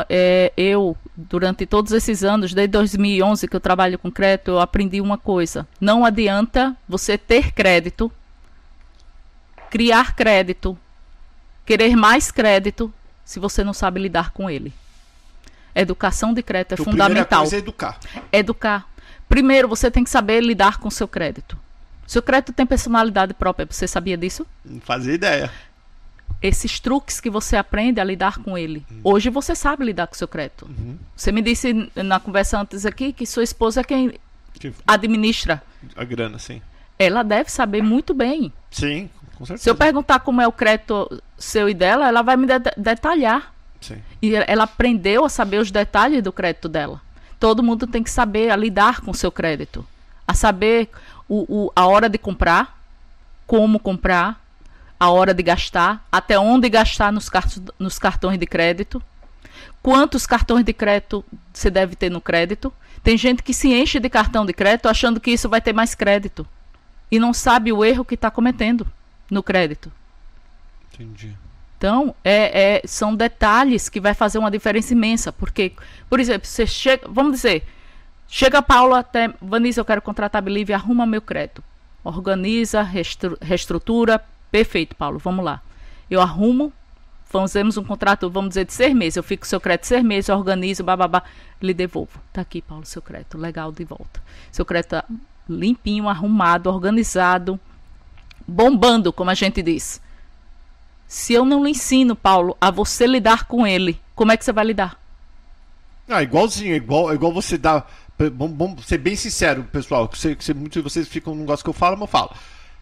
é, eu, durante todos esses anos, desde 2011 que eu trabalho com crédito, eu aprendi uma coisa. Não adianta você ter crédito, criar crédito, querer mais crédito, se você não sabe lidar com ele. Educação de crédito é Então, primeira fundamental coisa é educar. educar. Primeiro, você tem que saber lidar com o seu crédito. Seu crédito tem personalidade própria, você sabia disso? Não fazia ideia. Esses truques que você aprende a lidar com ele. Hoje você sabe lidar com o seu crédito. Você me disse na conversa antes aqui que sua esposa é quem administra. A grana, sim. Ela deve saber muito bem. Sim, com certeza. Se eu perguntar como é o crédito seu e dela, ela vai me de- detalhar. Sim. E ela aprendeu a saber os detalhes do crédito dela. Todo mundo tem que saber a lidar com o seu crédito. A saber o, o- a hora de comprar, como comprar, a hora de gastar, até onde gastar nos, cartos- nos cartões de crédito, quantos cartões de crédito você deve ter no crédito. Tem gente que se enche de cartão de crédito achando que isso vai ter mais crédito. E não sabe o erro que está cometendo no crédito. Entendi. Então, é, é- são detalhes que vai fazer uma diferença imensa. Porque, por exemplo, você chega, vamos dizer, chega a Paula até, Vanessa, eu quero contratar a Believe, arruma meu crédito. Organiza, reestrutura, perfeito, Paulo, vamos lá. Eu arrumo, fazemos um contrato, vamos dizer, de seis meses. Eu fico com seu crédito seis meses, organizo, bababá, lhe devolvo. Tá aqui, Paulo, seu crédito, legal, de volta. Seu crédito tá limpinho, arrumado, organizado, bombando, como a gente diz. Se eu não lhe ensino, Paulo, a você lidar com ele, como é que você vai lidar? Ah, igualzinho, igual, igual você dá. Vamos, ser bem sincero, pessoal. Que você, que muitos de vocês ficam num negócio que eu falo, mas eu falo.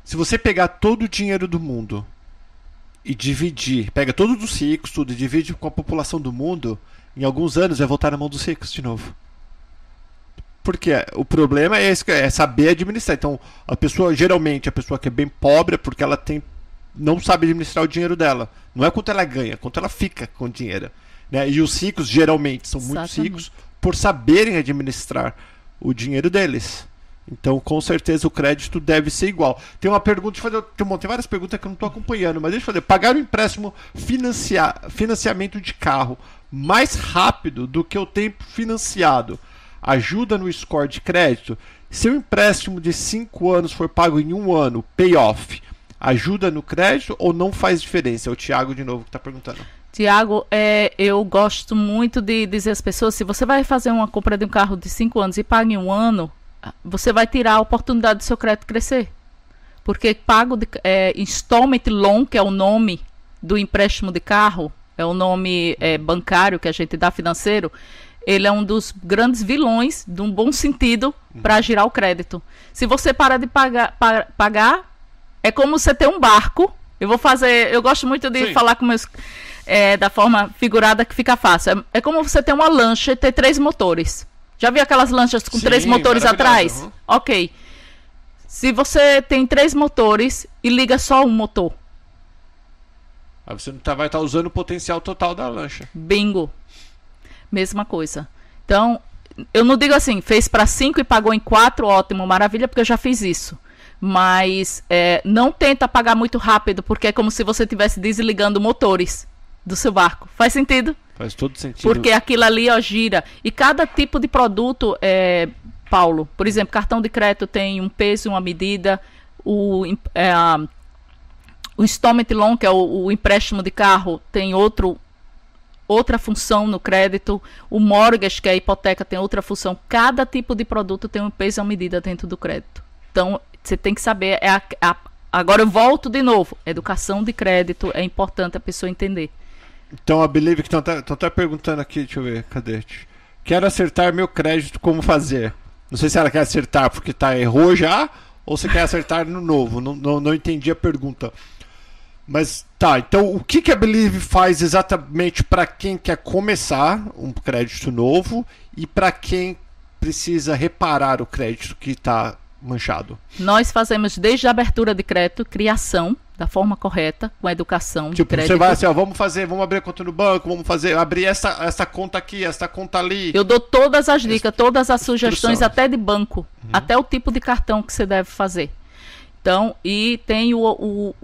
Se você pegar todo o dinheiro do mundo e dividir, pega todos os ricos, tudo, e divide com a população do mundo, em alguns anos vai voltar na mão dos ricos de novo. Porque o problema é, esse, é saber administrar. Então, a pessoa, geralmente, a pessoa que é bem pobre é porque ela tem não sabe administrar o dinheiro dela. Não é quanto ela ganha, é quanto ela fica com o dinheiro. Né? E os ricos, geralmente, são muito Exatamente. ricos por saberem administrar o dinheiro deles. Então, com certeza, o crédito deve ser igual. Tem uma pergunta, deixa eu fazer, tem, tem várias perguntas que eu não estou acompanhando, mas deixa eu fazer. Pagar o empréstimo financiar, financiamento de carro mais rápido do que o tempo financiado ajuda no score de crédito? Se o empréstimo de 5 anos for pago em um ano, payoff, ajuda no crédito ou não faz diferença? É o Thiago de novo que está perguntando. Tiago, é, eu gosto muito de dizer às pessoas, se você vai fazer uma compra de um carro de 5 anos e paga em um ano, você vai tirar a oportunidade do seu crédito crescer. Porque pago de é, installment loan, que é o nome do empréstimo de carro, é o nome é, bancário que a gente dá financeiro, ele é um dos grandes vilões, de um bom sentido, para girar o crédito. Se você parar de pagar, pa- pagar, é como você ter um barco. Eu vou fazer. Eu gosto muito de Sim. falar com meus. é, da forma figurada que fica fácil. É, é como você ter uma lancha e ter três motores. Já viu aquelas lanchas com Sim, três motores atrás? uhum. Ok. Se você tem três motores e liga só um motor, Aí você não tá, vai estar tá usando o potencial total da lancha. Bingo. Mesma coisa. Então, eu não digo assim, fez para cinco e pagou em quatro, ótimo, maravilha, porque eu já fiz isso. Mas é, não tenta pagar muito rápido, porque é como se você estivesse desligando motores do seu barco. Faz sentido? Faz todo sentido. Porque aquilo ali ó, gira. E cada tipo de produto, é, Paulo, por exemplo, cartão de crédito tem um peso, uma medida, o, é, o installment loan, que é o, o empréstimo de carro, tem outro outra função no crédito, o mortgage, que é a hipoteca, tem outra função. Cada tipo de produto tem um peso e uma medida dentro do crédito. Então, você tem que saber. É a, a, agora eu volto de novo. Educação de crédito é importante a pessoa entender. Então, a Believe que estão até, até perguntando aqui, deixa eu ver, cadê? Quero acertar meu crédito, como fazer? Não sei se ela quer acertar porque tá errou já, ou se quer acertar no novo. Não, não, não entendi a pergunta. Mas tá, então o que, que a Believe faz exatamente para quem quer começar um crédito novo e para quem precisa reparar o crédito que está manchado? Nós fazemos desde a abertura de crédito, criação da forma correta, com a educação tipo, de crédito. Você vai assim, ó, vamos fazer, vamos abrir a conta no banco, vamos fazer, abrir essa, essa conta aqui, essa conta ali. Eu dou todas as dicas, todas as sugestões, até de banco, uhum. até o tipo de cartão que você deve fazer. Então, e tem o, o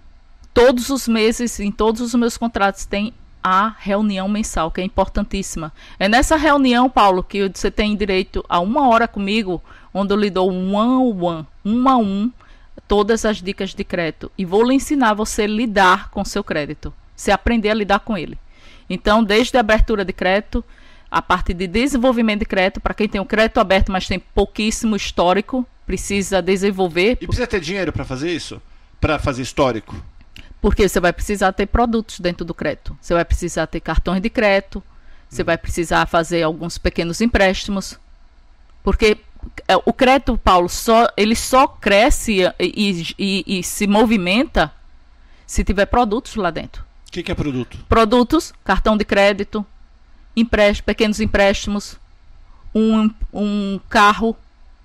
todos os meses, em todos os meus contratos, tem a reunião mensal, que é importantíssima. É nessa reunião, Paulo, que você tem direito a uma hora comigo, onde eu lhe dou um one one, um a um, todas as dicas de crédito. E vou lhe ensinar você a lidar com seu crédito. Você aprender a lidar com ele. Então, desde a abertura de crédito, a parte de desenvolvimento de crédito, para quem tem o crédito aberto, mas tem pouquíssimo histórico, precisa desenvolver. E precisa ter dinheiro para fazer isso? Para fazer histórico? Porque você vai precisar ter produtos dentro do crédito. Você vai precisar ter cartões de crédito. Você vai precisar fazer alguns pequenos empréstimos. Porque o crédito, Paulo, só, ele só cresce e, e, e se movimenta se tiver produtos lá dentro. O que, que, é produto? Produtos, cartão de crédito, empréstimo, pequenos empréstimos, um, um carro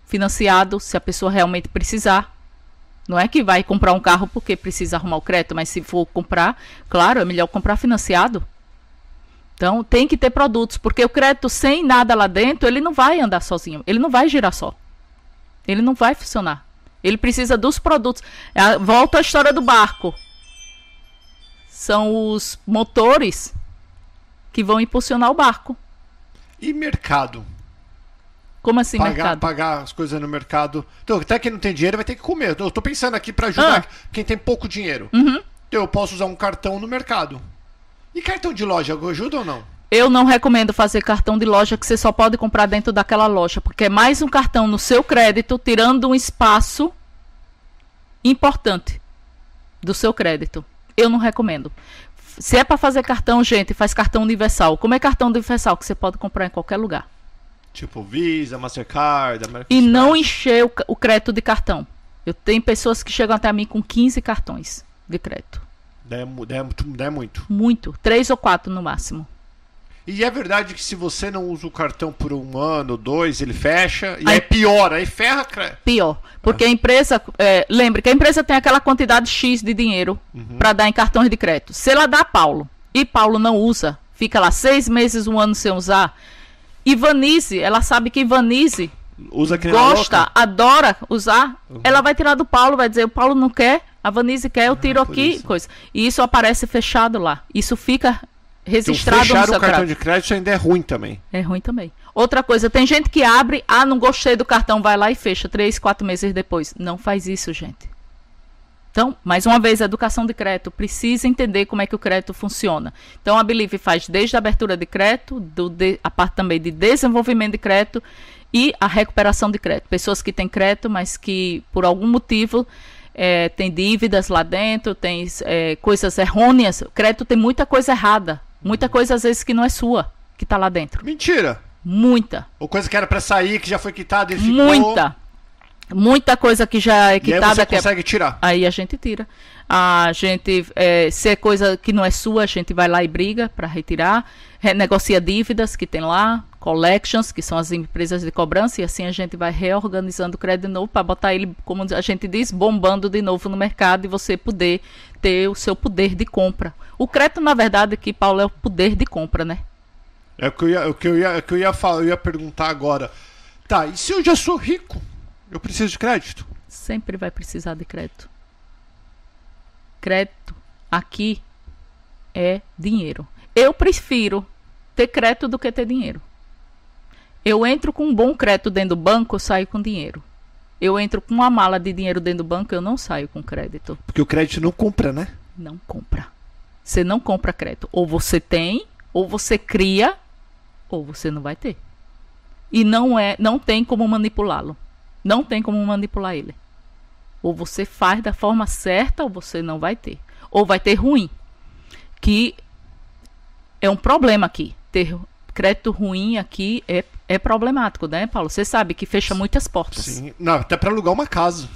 financiado, se a pessoa realmente precisar. Não é que vai comprar um carro porque precisa arrumar o crédito, mas se for comprar, claro, é melhor comprar financiado. Então, tem que ter produtos, porque o crédito sem nada lá dentro, ele não vai andar sozinho, ele não vai girar só. Ele não vai funcionar. Ele precisa dos produtos. É volta à história do barco. São os motores que vão impulsionar o barco. E mercado? Como assim, pagar, mercado? Pagar as coisas no mercado. Então, até quem não tem dinheiro vai ter que comer. Eu tô pensando aqui para ajudar ah. quem tem pouco dinheiro. Uhum. Eu posso usar um cartão no mercado. E cartão de loja ajuda ou não? Eu não recomendo fazer cartão de loja que você só pode comprar dentro daquela loja, porque é mais um cartão no seu crédito, tirando um espaço importante do seu crédito. Eu não recomendo. Se é para fazer cartão, gente, faz cartão universal. Como é cartão universal que você pode comprar em qualquer lugar? Tipo Visa, Mastercard, American E Express. não encher o, o, crédito de cartão. Eu tenho pessoas que chegam até mim com 15 cartões de crédito. É, é muito. Muito. Três ou quatro no máximo. E é verdade que se você não usa o cartão por um ano, dois, ele fecha. E aí, é pior, aí ferra. Pior. Porque ah. a empresa. É, lembre que a empresa tem aquela quantidade X de dinheiro uhum. para dar em cartões de crédito. Se ela dá a Paulo e Paulo não usa, fica lá seis meses, um ano sem usar, Ivanize, ela sabe que Ivanize Usa gosta, adora usar, uhum. ela vai tirar do Paulo, vai dizer, o Paulo não quer, a Vanise quer, eu ah, tiro ah, aqui, isso. coisa. E isso aparece fechado lá. Isso fica registrado então, fechar no o cartão de crédito ainda é ruim também. É ruim também. Outra coisa, tem gente que abre, ah, não gostei do cartão, vai lá e fecha três, quatro meses depois. Não faz isso, gente. Então, mais uma vez, a educação de crédito precisa entender como é que o crédito funciona. Então, a Believe faz desde a abertura de crédito, do, de, a parte também de desenvolvimento de crédito e a recuperação de crédito. Pessoas que têm crédito, mas que por algum motivo é, têm dívidas lá dentro, tem é, coisas errôneas. O crédito tem muita coisa errada, muita coisa às vezes que não é sua, que está lá dentro. Mentira! Muita. Ou coisa que era para sair, que já foi quitada e ficou... Muita muita coisa que já é quitada. E aí você consegue é... tirar. Aí a gente tira. A gente, é, se é coisa que não é sua, a gente vai lá e briga para retirar. Negocia dívidas que tem lá, collections, que são as empresas de cobrança, e assim a gente vai reorganizando o crédito de novo para botar ele, como a gente diz, bombando de novo no mercado e você poder ter o seu poder de compra. O crédito, na verdade, que Paulo é o poder de compra, né? É o que eu ia, o que eu ia, é o que eu ia falar, eu ia perguntar agora. Tá, e se eu já sou rico? Eu preciso de crédito? Sempre vai precisar de crédito. Crédito aqui é dinheiro. Eu prefiro ter crédito do que ter dinheiro. Eu entro com um bom crédito dentro do banco, eu saio com dinheiro. Eu entro com uma mala de dinheiro dentro do banco, eu não saio com crédito. Porque o crédito não compra, né? Não compra. Você não compra crédito. Ou você tem, ou você cria, ou você não vai ter. E não é, não tem como manipulá-lo. Não tem como manipular ele. Ou você faz da forma certa, ou você não vai ter. Ou vai ter ruim. Que é um problema aqui. Ter crédito ruim aqui é, é problemático, né, Paulo? Você sabe que fecha muitas portas. Sim. Não, até para alugar uma casa.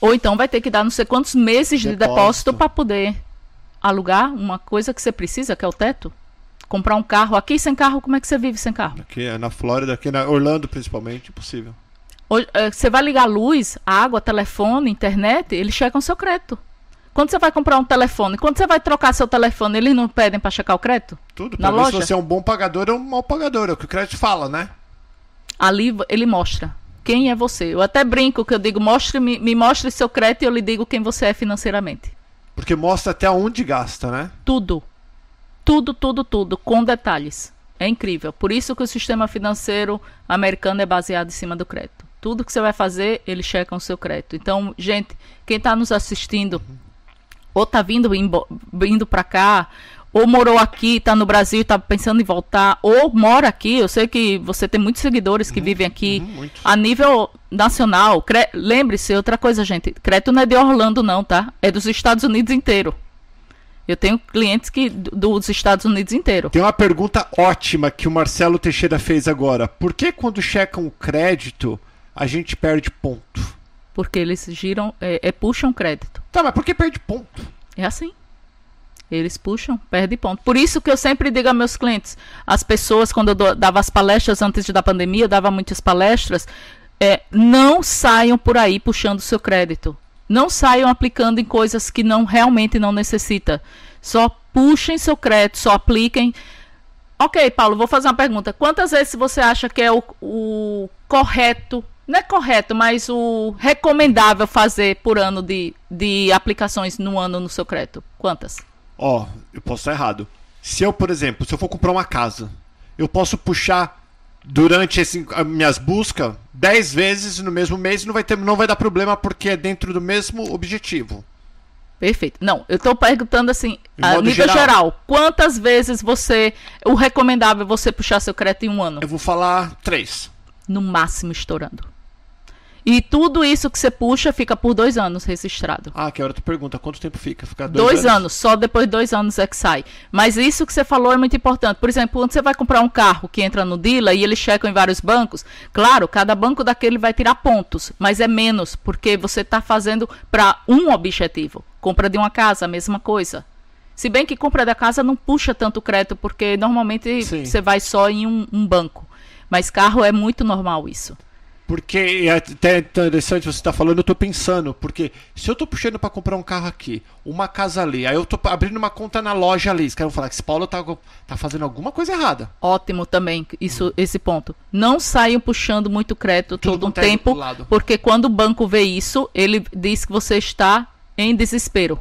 Ou então vai ter que dar não sei quantos meses depósito. de depósito para poder alugar uma coisa que você precisa, que é o teto. Comprar um carro. Aqui sem carro, como é que você vive sem carro? Aqui é na Flórida, aqui na Orlando principalmente, impossível. Eh, você vai ligar luz, água, telefone, internet, eles checam seu crédito. Quando você vai comprar um telefone, quando você vai trocar seu telefone, eles não pedem para checar o crédito? Tudo, na loja? se você é um bom pagador ou um mau pagador, é o que o crédito fala, né? Ali ele mostra quem é você. Eu até brinco que eu digo, mostre, me, me mostre seu crédito e eu lhe digo quem você é financeiramente. Porque mostra até onde gasta, né? Tudo. Tudo, tudo, tudo, com detalhes. É incrível. Por isso que o sistema financeiro americano é baseado em cima do crédito. Tudo que você vai fazer, eles checam o seu crédito. Então, gente, quem está nos assistindo, ou está vindo, vindo para cá, ou morou aqui, está no Brasil está pensando em voltar, ou mora aqui. Eu sei que você tem muitos seguidores que uhum, vivem aqui uhum, a nível nacional. Lembre-se, outra coisa, gente, crédito não é de Orlando, não, tá? É dos Estados Unidos inteiro. Eu tenho clientes que dos Estados Unidos inteiro. Tem uma pergunta ótima que o Marcelo Teixeira fez agora. Por que quando checam o crédito a gente perde ponto? Porque eles giram, é, é, puxam crédito. Tá, mas por que perde ponto? É assim. Eles puxam, perde ponto. Por isso que eu sempre digo a meus clientes, as pessoas, quando eu dava as palestras antes da pandemia, eu dava muitas palestras, é, não saiam por aí puxando seu crédito. Não saiam aplicando em coisas que não realmente não necessita. Só puxem seu crédito, só apliquem. Ok, Paulo, vou fazer uma pergunta. Quantas vezes você acha que é o, o correto não é correto, mas o recomendável fazer por ano de, de aplicações no ano no seu crédito? Quantas? Ó, oh, eu posso estar errado. Se eu, por exemplo, se eu for comprar uma casa, eu posso puxar durante esse, minhas buscas 10 vezes no mesmo mês e não vai, ter, não vai dar problema porque é dentro do mesmo objetivo. Perfeito. Não, eu estou perguntando assim, a nível geral. geral. quantas vezes você. O recomendável é você puxar seu crédito em um ano? Eu vou falar três. No máximo estourando. E tudo isso que você puxa fica por dois anos registrado. Ah, que hora tu pergunta, quanto tempo fica? Fica dois, dois anos? anos? só depois de dois anos é que sai. Mas isso que você falou é muito importante. Por exemplo, quando você vai comprar um carro que entra no dealer e eles checam em vários bancos, claro, cada banco daquele vai tirar pontos, mas é menos, porque você está fazendo para um objetivo. Compra de uma casa, a mesma coisa. Se bem que compra da casa não puxa tanto crédito, porque normalmente Sim. você vai só em um, um banco. Mas carro é muito normal isso. Porque é até interessante você estar tá falando, eu estou pensando, porque se eu estou puxando para comprar um carro aqui, uma casa ali, aí eu estou abrindo uma conta na loja ali, eles querem falar que esse Paulo está tá fazendo alguma coisa errada. Ótimo também, isso, esse ponto. Não saiam puxando muito crédito Tudo todo um tempo, porque quando o banco vê isso, ele diz que você está em desespero.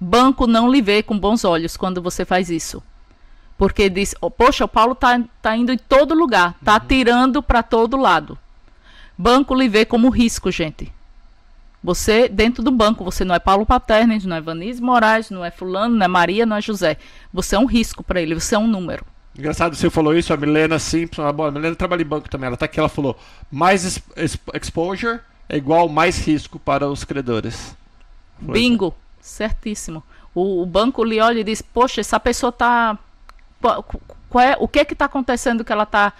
Banco não lhe vê com bons olhos quando você faz isso. Porque diz, oh, poxa, o Paulo está tá indo em todo lugar, está uhum. tirando para todo lado. Banco lhe vê como risco, gente. Você, dentro do banco, você não é Paulo Paternes, não é Vanise Moraes, não é Fulano, não é Maria, não é José. Você é um risco para ele, você é um número. Engraçado, você falou isso, a Milena Simpson, a, Milena trabalha em banco também, ela tá aqui, ela falou, mais exposure é igual mais risco para os credores. Foi Bingo, assim. certíssimo. O, o, banco lhe olha e diz, poxa, essa pessoa tá... Qual é, o que é que está acontecendo que ela está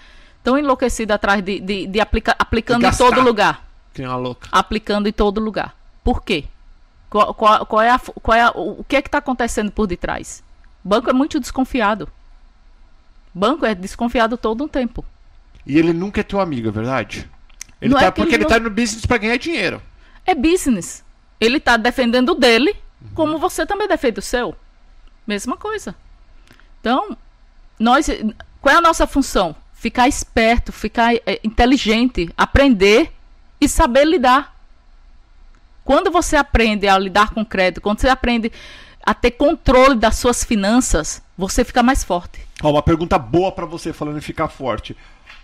tão enlouquecida atrás de, de, de aplica, aplicando em todo lugar. Que é uma louca. Aplicando em todo lugar. Por quê? Qual, qual, qual é, a, qual é a, o que é que está acontecendo por detrás? Banco é muito desconfiado. Banco é desconfiado todo um tempo. E ele nunca é teu amigo, é verdade? Ele tá, é porque ele, está no business para ganhar dinheiro. É business. Ele está defendendo o dele, uhum. como você também defende o seu. mesma coisa. Então, nós, qual é a nossa função? Ficar esperto, ficar é, inteligente, aprender e saber lidar. Quando você aprende a lidar com crédito, quando você aprende a ter controle das suas finanças, você fica mais forte. Uma pergunta boa para você falando em ficar forte.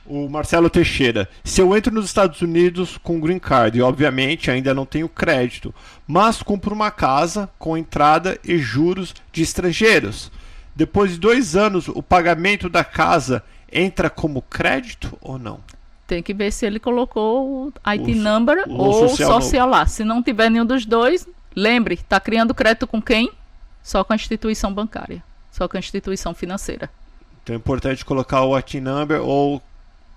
O Marcelo Teixeira. Se eu entro nos Estados Unidos com green card e obviamente ainda não tenho crédito, mas compro uma casa com entrada e juros de estrangeiros, depois de dois anos o pagamento da casa entra como crédito ou não? Tem que ver se ele colocou o IT O- number o ou social social, lá. Se não tiver nenhum dos dois, lembre, está criando crédito com quem? Só com a instituição bancária, só com a instituição financeira. Então é importante colocar o IT number ou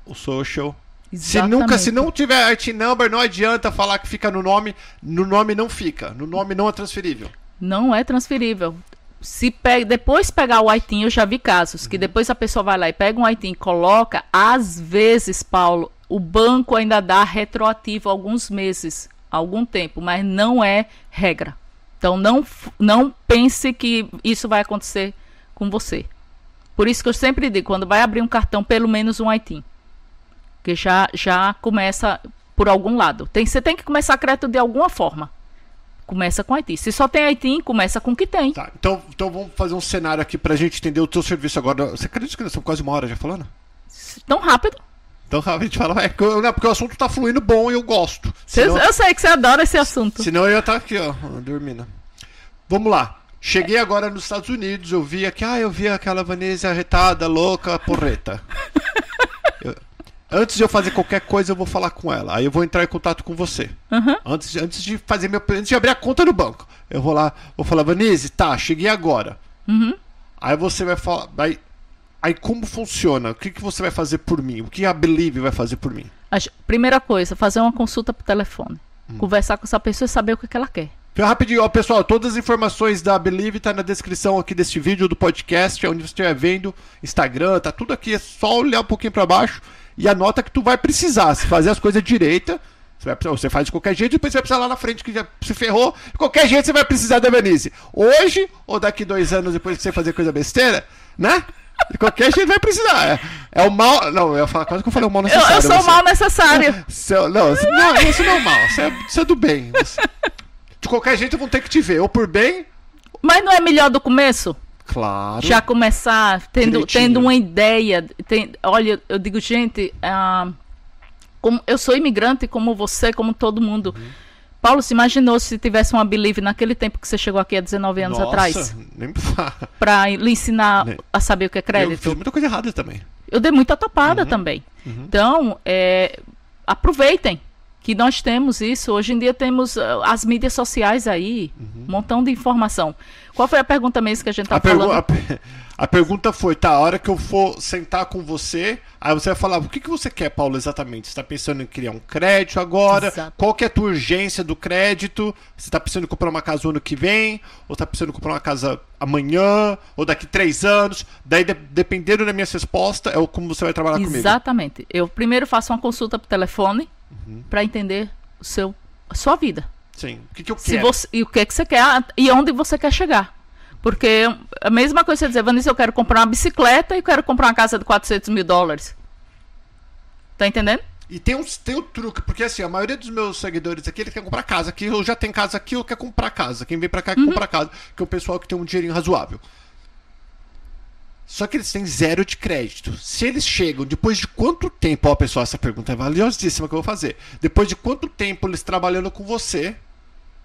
o social. Se nunca, se não tiver IT number, não adianta falar que fica no nome. No nome não fica. No nome não é transferível. Não é transferível. Se pega, depois pegar o ITIN, eu já vi casos que depois a pessoa vai lá e pega um ITIN e coloca, às vezes, Paulo, o banco ainda dá retroativo alguns meses, algum tempo, mas não é regra. Então não, não pense que isso vai acontecer com você. Por isso que eu sempre digo, quando vai abrir um cartão, pelo menos um ITIN. Que já, já começa por algum lado. Tem, você tem que começar crédito de alguma forma. Começa com IT. Se só tem ITIN, começa com o que tem. Tá, então, então vamos fazer um cenário aqui pra gente entender o teu serviço agora. Você acredita que nós estamos quase uma hora já falando? Tão rápido. Então a gente fala, é, porque, o assunto tá fluindo bom e eu gosto. Senão, eu sei que você adora esse assunto. senão eu ia estar aqui, ó, dormindo. Vamos lá. Cheguei agora nos Estados Unidos, eu vi aqui, ah, eu vi aquela Vanessa arretada, louca, porreta. Antes de eu fazer qualquer coisa, eu vou falar com ela. Aí eu vou entrar em contato com você. Uhum. Antes, de- antes de fazer meu. Antes de abrir a conta no banco. Eu vou lá, vou falar, Vanise, tá, cheguei agora. Uhum. Aí você vai falar. Aí, aí como funciona? O que, que você vai fazer por mim? O que a Believe vai fazer por mim? A primeira coisa, fazer uma consulta por telefone. Hum. Conversar com essa pessoa e saber o que, que ela quer. Então, rapidinho, ó, pessoal, todas as informações da Believe tá na descrição aqui deste vídeo do podcast, onde você estiver vendo, Instagram, tá tudo aqui, é só olhar um pouquinho pra baixo e anota que tu vai precisar, se fazer as coisas direita, você, vai você faz de qualquer jeito, depois você vai precisar lá na frente que já se ferrou, de qualquer jeito você vai precisar da Venise. Hoje, ou daqui dois anos depois que você fazer coisa besteira, né? De qualquer jeito vai precisar. É, é o mal. Não, eu falar quase que eu falei o mal Eu, necessário. eu sou o você- mal necessário. seu- não, isso não, isso não é mal. Isso é, isso é do bem. Você- de qualquer jeito vão ter que te ver. Ou por bem, Mas não é melhor do começo? Claro. Já começar tendo, Direitinho. tendo uma ideia. Tem, olha, eu digo, gente, ah, como, eu sou imigrante como você, como todo mundo. Uhum. Paulo, se imaginou se tivesse uma Believe naquele tempo que você chegou aqui há 19 anos Nossa, atrás? Nem. Pra lhe ensinar Nem- a saber o que é Eu crédito? fiz muita coisa errada também. Eu dei muita topada Uhum. também. Então, é, aproveitem que nós temos isso. Hoje em dia temos ah, as mídias sociais aí, um montão de informação. Qual foi a pergunta mesmo que a gente A, estava pergu- falando? a pe- a pergunta foi, tá, a hora que eu for sentar com você, aí você vai falar, o que, que você quer, Paulo, exatamente? Você tá pensando em criar um crédito agora? Exato. Qual que é a tua urgência do crédito? Você tá pensando em comprar uma casa o ano que vem? Ou tá pensando em comprar uma casa amanhã? Ou daqui três anos? Daí, de- dependendo da minha resposta, é o como você vai trabalhar comigo. Exatamente. Eu primeiro faço uma consulta por telefone Uhum. para entender o seu, a sua vida. Sim. O que, que eu Se quero? você, e o que, que você quer e onde você quer chegar. Porque a mesma coisa você dizer, Vanessa, eu quero comprar uma bicicleta e eu quero comprar uma casa de 400 mil dólares. Tá entendendo? E tem, uns, tem um truque, porque assim, a maioria dos meus seguidores aqui, eles querem comprar casa. Aqui eu já tenho casa aqui, eu quero comprar casa. Quem vem pra cá quer comprar casa, que é o pessoal que tem um dinheirinho razoável. Só que eles têm zero de crédito. Se eles chegam, depois de quanto tempo, ó, pessoal, essa pergunta é valiosíssima que eu vou fazer. Depois de quanto tempo eles trabalhando com você,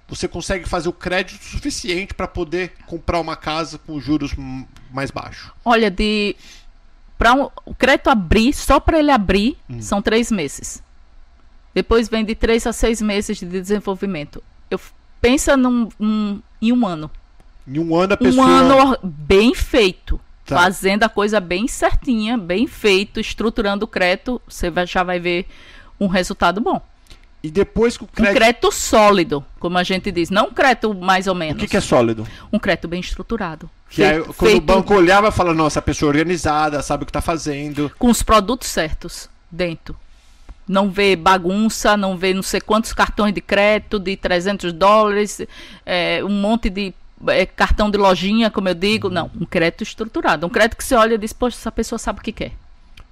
você consegue fazer o crédito suficiente pra poder comprar uma casa com juros mais baixos? Olha, de para um, o crédito abrir, só para ele abrir, Hum. são três meses. Depois vem de três a seis meses de desenvolvimento. Eu pensa num, num- em um ano. Em um ano a pessoa. Um ano bem feito. Tá. Fazendo a coisa bem certinha, bem feito, estruturando o crédito, você vai- já vai ver um resultado bom. E depois que o Um crédito. crédito sólido, como a gente diz. Não um crédito mais ou O menos. que, que é sólido? Um crédito bem estruturado. Que aí, Feito- quando o feito banco olhava, fala, nossa, a pessoa é organizada, sabe o que tá fazendo. com os produtos certos dentro. Não vê bagunça, não vê não sei quantos cartões de crédito de 300 dólares, é, um monte de é, cartão de lojinha, como eu digo. Não, um crédito estruturado. Um crédito que você olha e diz, poxa, essa pessoa sabe o que quer.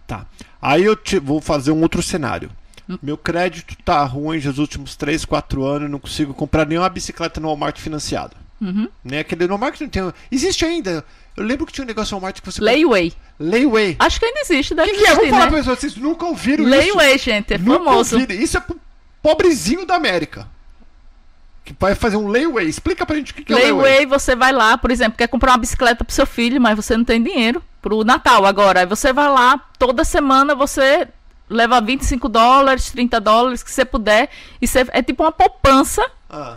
Tá. Aí eu te, vou fazer um outro cenário. Hum. Meu crédito tá ruim nos últimos 3, 4 anos, não consigo comprar nenhuma bicicleta no Walmart financiada. Uhum. Né? Aquele no Walmart não tem. Existe ainda. Eu lembro que tinha um negócio no Walmart que você. Layaway. Layaway. Acho que ainda existe, deve que, que é? Vamos existir, falar né? pra pessoas, vocês nunca ouviram Layaway, isso? gente, é Nunca famoso. ouviram. Isso é pro pobrezinho da América. Que vai fazer um layaway. Explica pra gente o que, que é layaway. Layaway, você vai lá, por exemplo, quer comprar uma bicicleta pro seu filho, mas você não tem dinheiro pro Natal agora. Aí você vai lá, toda semana você leva 25 dólares, 30 dólares, que você puder. E você, é tipo uma poupança Ah.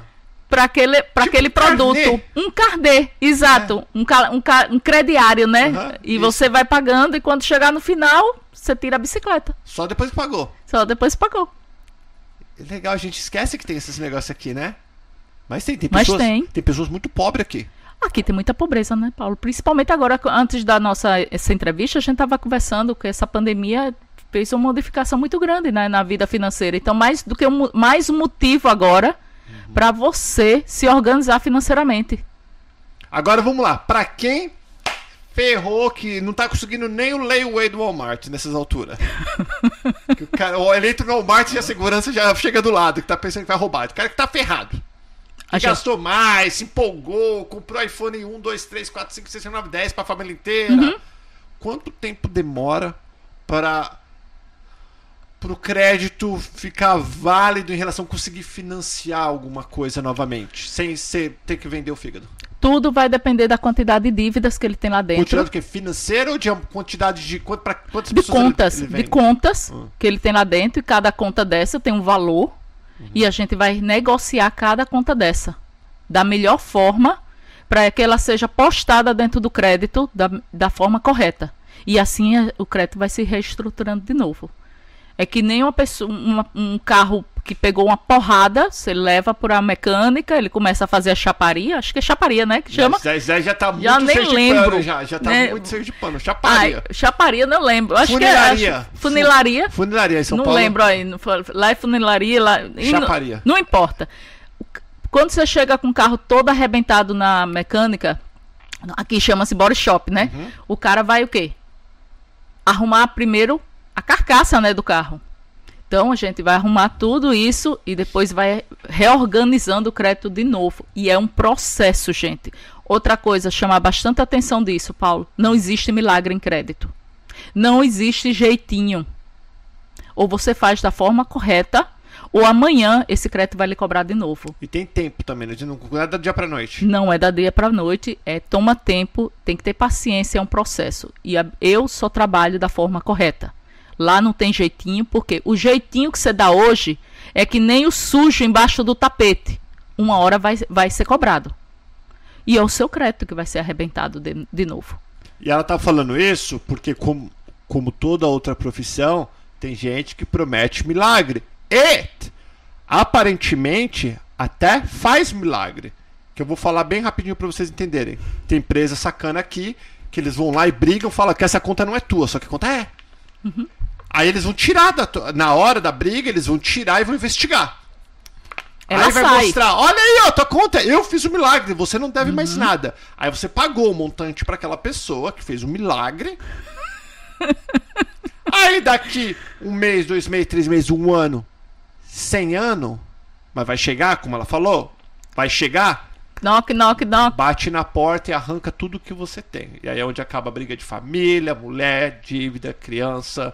para aquele, pra Tipo aquele um carnê. produto. Um carnê, exato. Um, ca- um, ca- um crediário, né? E isso. você vai pagando e quando chegar no final, você tira a bicicleta. Só depois que pagou. Só depois pagou. É Legal, a gente esquece que tem esses negócios aqui, né? Mas tem, tem Mas pessoas. tem. pessoas muito pobres aqui. Aqui tem muita pobreza, né, Paulo? Principalmente agora, antes da nossa essa entrevista, a gente estava conversando que essa pandemia fez uma modificação muito grande né, na vida financeira. Então, mais do que um, mais um motivo agora para você se organizar financeiramente. Agora vamos lá. Pra quem ferrou que não tá conseguindo nem o layaway do Walmart nessas alturas? O, cara, o ele entra no Walmart e a segurança já chega do lado, que tá pensando que vai roubar. O cara que tá ferrado. A Que gastou mais, se empolgou, comprou iPhone 1, 2, 3, 4, 5, 6, 7, 9, 10 pra família inteira. Uhum. Quanto tempo demora para pro crédito ficar válido em relação a conseguir financiar alguma coisa novamente, sem ser, ter que vender o fígado? Tudo vai depender da quantidade de dívidas que ele tem lá dentro. Quantidade do que? Financeira ou de quantidade de quanto, pra, quantas de pessoas ele- contas, ele de vende? contas Ah. que ele tem lá dentro e cada conta dessa tem um valor e a gente vai negociar cada conta dessa da melhor forma para que ela seja postada dentro do crédito da, da forma correta e assim a- o crédito vai se reestruturando de novo. É que nem uma pessoa, uma- um carro que pegou uma porrada, você leva para a mecânica, ele começa a fazer a chaparia, acho que é chaparia, né, que chama. Zé, Zé já tá muito Já nem sergipano, lembro, já, já tá né? muito sergipano. Ai, Chaparia. chaparia não lembro. Acho Funilaria. que é acho- funilaria. Funilaria em São não Paulo. lembro aí. não Lá é funilaria, lá. e não- Chaparia. Não, importa. Quando você chega com o carro todo arrebentado na mecânica, aqui chama-se body shop, né? Uhum. O cara vai o quê? Arrumar primeiro a carcaça, né, do carro. Então a gente vai arrumar tudo isso e depois vai reorganizando o crédito de novo. E é um processo, gente. Outra coisa, chamar bastante atenção disso, Paulo. Não existe milagre em crédito. Não existe jeitinho. Ou você faz da forma correta, ou amanhã esse crédito vai lhe cobrar de novo. E tem tempo também, né? Não é da dia pra noite. Não é da dia para noite, é toma tempo, tem que ter paciência, é um processo. E eu só trabalho da forma correta. Lá não tem jeitinho, porque o jeitinho que você dá hoje é que nem o sujo embaixo do tapete. Uma hora vai, vai ser cobrado. E é o seu crédito que vai ser arrebentado de, de novo. E ela tá falando isso porque, como, como toda outra profissão, tem gente que promete milagre. E, aparentemente, até faz milagre. Que eu vou falar bem rapidinho pra vocês entenderem. Tem empresa sacana aqui que eles vão lá e brigam, falam que essa conta não é tua, só que a conta é. Aí eles vão tirar da na hora da briga, eles vão tirar e vão investigar. Ela aí vai sai. mostrar, olha aí, ó, tua conta, eu fiz o milagre, você não deve Uhum. mais nada. Aí você pagou o montante pra aquela pessoa que fez o milagre. aí daqui um mês, dois meses, três meses, um ano, cem anos, mas vai chegar, como ela falou, vai chegar, Knock, knock, knock. bate na porta e arranca tudo que você tem. E aí é onde acaba a briga de família, mulher, dívida, criança,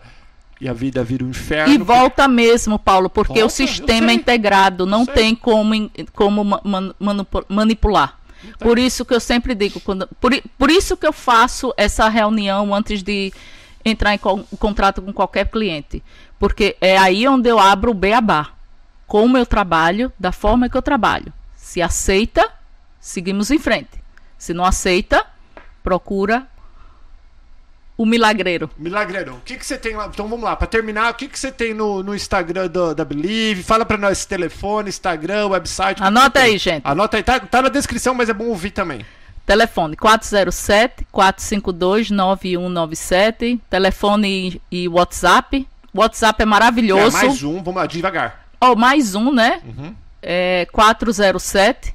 e a vida vira um inferno. E volta mesmo, Paulo, porque Volta, o sistema é integrado, não tem como, como ma- man- manipu- manipular. Por isso que eu sempre digo, quando, por, por isso que eu faço essa reunião antes de entrar em con- contrato com qualquer cliente. Porque é aí onde eu abro o beabá. Como eu trabalho, da forma que eu trabalho. Se aceita, seguimos em frente. Se não aceita, procura o milagreiro. Milagreiro, o que, que você tem lá? Então vamos lá, pra terminar, o que, que você tem no, no Instagram do- da Believe? Fala pra nós telefone, Instagram, website. Anota aí, gente. Anota aí, tá, tá na descrição, mas é bom ouvir também. Telefone 407-452-9197. Telefone e, e WhatsApp. WhatsApp é É, maravilhoso. mais um, vamos lá, devagar. Ó, mais um, né? Uhum. É 407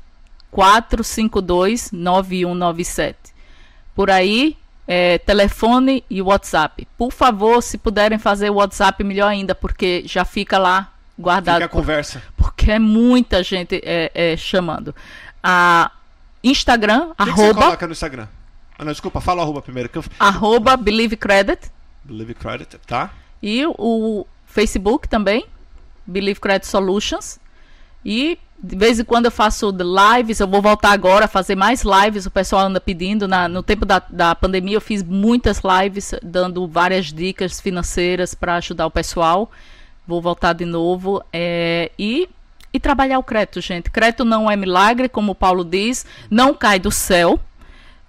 452 9197. Por aí, é, telefone e WhatsApp. Por favor, se puderem fazer o WhatsApp, melhor ainda, porque já fica lá guardado. Fica a conversa. Porque é muita gente é, é, chamando. A Instagram, que arroba. Que você coloca no Instagram? Ah, não, desculpa, fala arroba primeiro. Eu... Arroba Believe Credit. Believe Credit, tá. E o Facebook também, Believe Credit Solutions. E de vez em quando eu faço lives, eu vou voltar agora a fazer mais lives, o pessoal anda pedindo. Na, no tempo da, da pandemia eu fiz muitas lives dando várias dicas financeiras para ajudar o pessoal. Vou voltar de novo. É, e, e trabalhar o crédito, gente. Crédito não é milagre, como o Paulo diz, não cai do céu.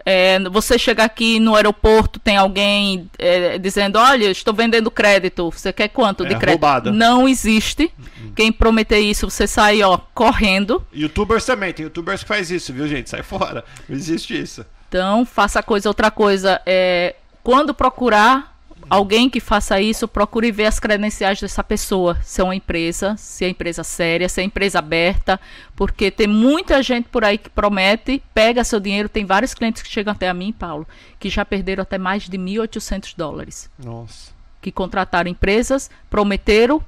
É, você chega aqui no aeroporto, tem alguém é, dizendo: Olha, estou vendendo crédito. Você quer quanto de é, crédito? Roubada. Não existe. Uhum. Quem prometer isso, você sai ó, correndo. Youtubers também, tem youtubers que faz isso, viu, gente? Sai fora. Não existe isso. Então, faça coisa, outra coisa. É, quando procurar alguém que faça isso, procure ver as credenciais dessa pessoa. Se é uma empresa, se é empresa séria, se é empresa aberta, porque tem muita gente por aí que promete, pega seu dinheiro. Tem vários clientes que chegam até a mim, Paulo, que já perderam até mais de 1.800 dólares. Nossa. Que contrataram empresas, prometeram.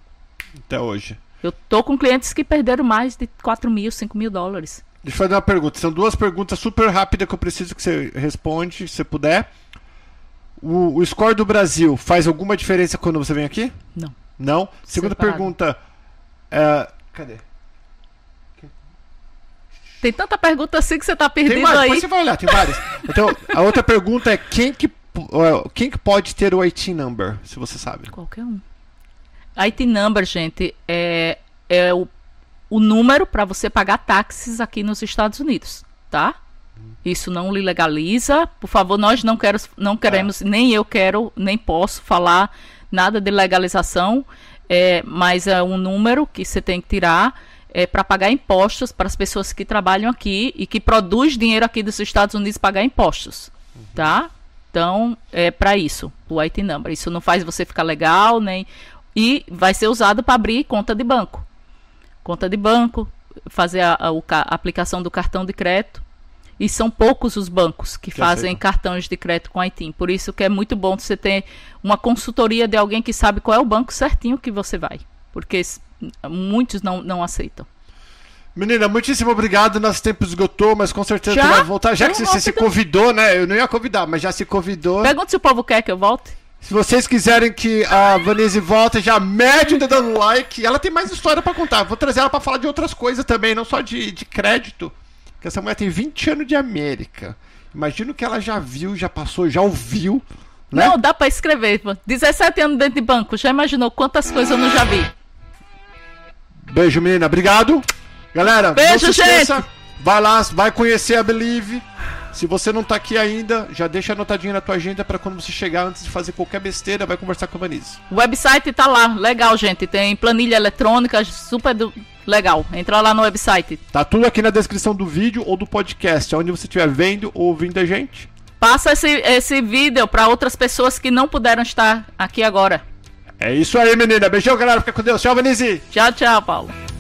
Até hoje. Eu tô com clientes que perderam mais de 4 mil, 5 mil dólares. Deixa eu fazer uma pergunta. São duas perguntas super rápidas que eu preciso que você responde, se puder. O, o score do Brasil faz alguma diferença quando você vem aqui? Não. Não? Segunda Separado. pergunta. É, cadê? Tem tanta pergunta assim que você tem mais, aí. Depois você vai olhar, tem várias. Então, a outra pergunta é quem que, quem que pode ter o IT number, se você sabe? Qualquer um. IT number, gente, é, é o, o número para você pagar táxis aqui nos Estados Unidos, tá? Isso não lhe legaliza. Por favor, nós não, quero, não queremos, ah. nem eu quero, nem posso falar nada de legalização, é, mas é um número que você tem que tirar é, para pagar impostos para as pessoas que trabalham aqui e que produzem dinheiro aqui dos Estados Unidos pagar impostos, uhum. tá? Então, é para isso, o IT number. Isso não faz você ficar legal, nem e vai ser usado para abrir conta de banco. Conta de banco, fazer a, a, a aplicação do cartão de crédito e são poucos os bancos que, que fazem cartões de crédito com ITIM. Por isso que é muito bom você ter uma consultoria de alguém que sabe qual é o banco certinho que você vai. Porque muitos não, não aceitam. Menina, muitíssimo obrigado. Nosso tempo esgotou, mas com certeza já? vai voltar. Já que você, você se convidou, né? Eu não ia convidar, mas já se convidou. Pergunta se o povo quer que eu volte. Se vocês quiserem que a Vanise volte, já mede o dando like. Ela tem mais história para contar. Vou trazer ela para falar de outras coisas também, não só de, de crédito. Porque essa mulher tem 20 anos de América. Imagino que ela já viu, já passou, já ouviu. Né? Não, dá pra escrever. 17 anos dentro de banco. Já imaginou quantas coisas eu não já vi? Beijo, menina. Obrigado. Galera, Beijo, não se esqueça. Gente. Vai lá, vai conhecer a Believe. Se você não tá aqui ainda, já deixa anotadinho na tua agenda para quando você chegar, antes de fazer qualquer besteira, vai conversar com a Vanise. O website tá lá, legal, gente. Tem planilha eletrônica, super do... legal. Entra lá no website. Tá tudo aqui na descrição do vídeo ou do podcast, onde você estiver vendo ou ouvindo a gente. Passa esse, esse vídeo para outras pessoas que não puderam estar aqui agora. É isso aí, menina. Beijão, galera. Fica com Deus. Tchau, Vanise. Tchau, tchau, Paulo.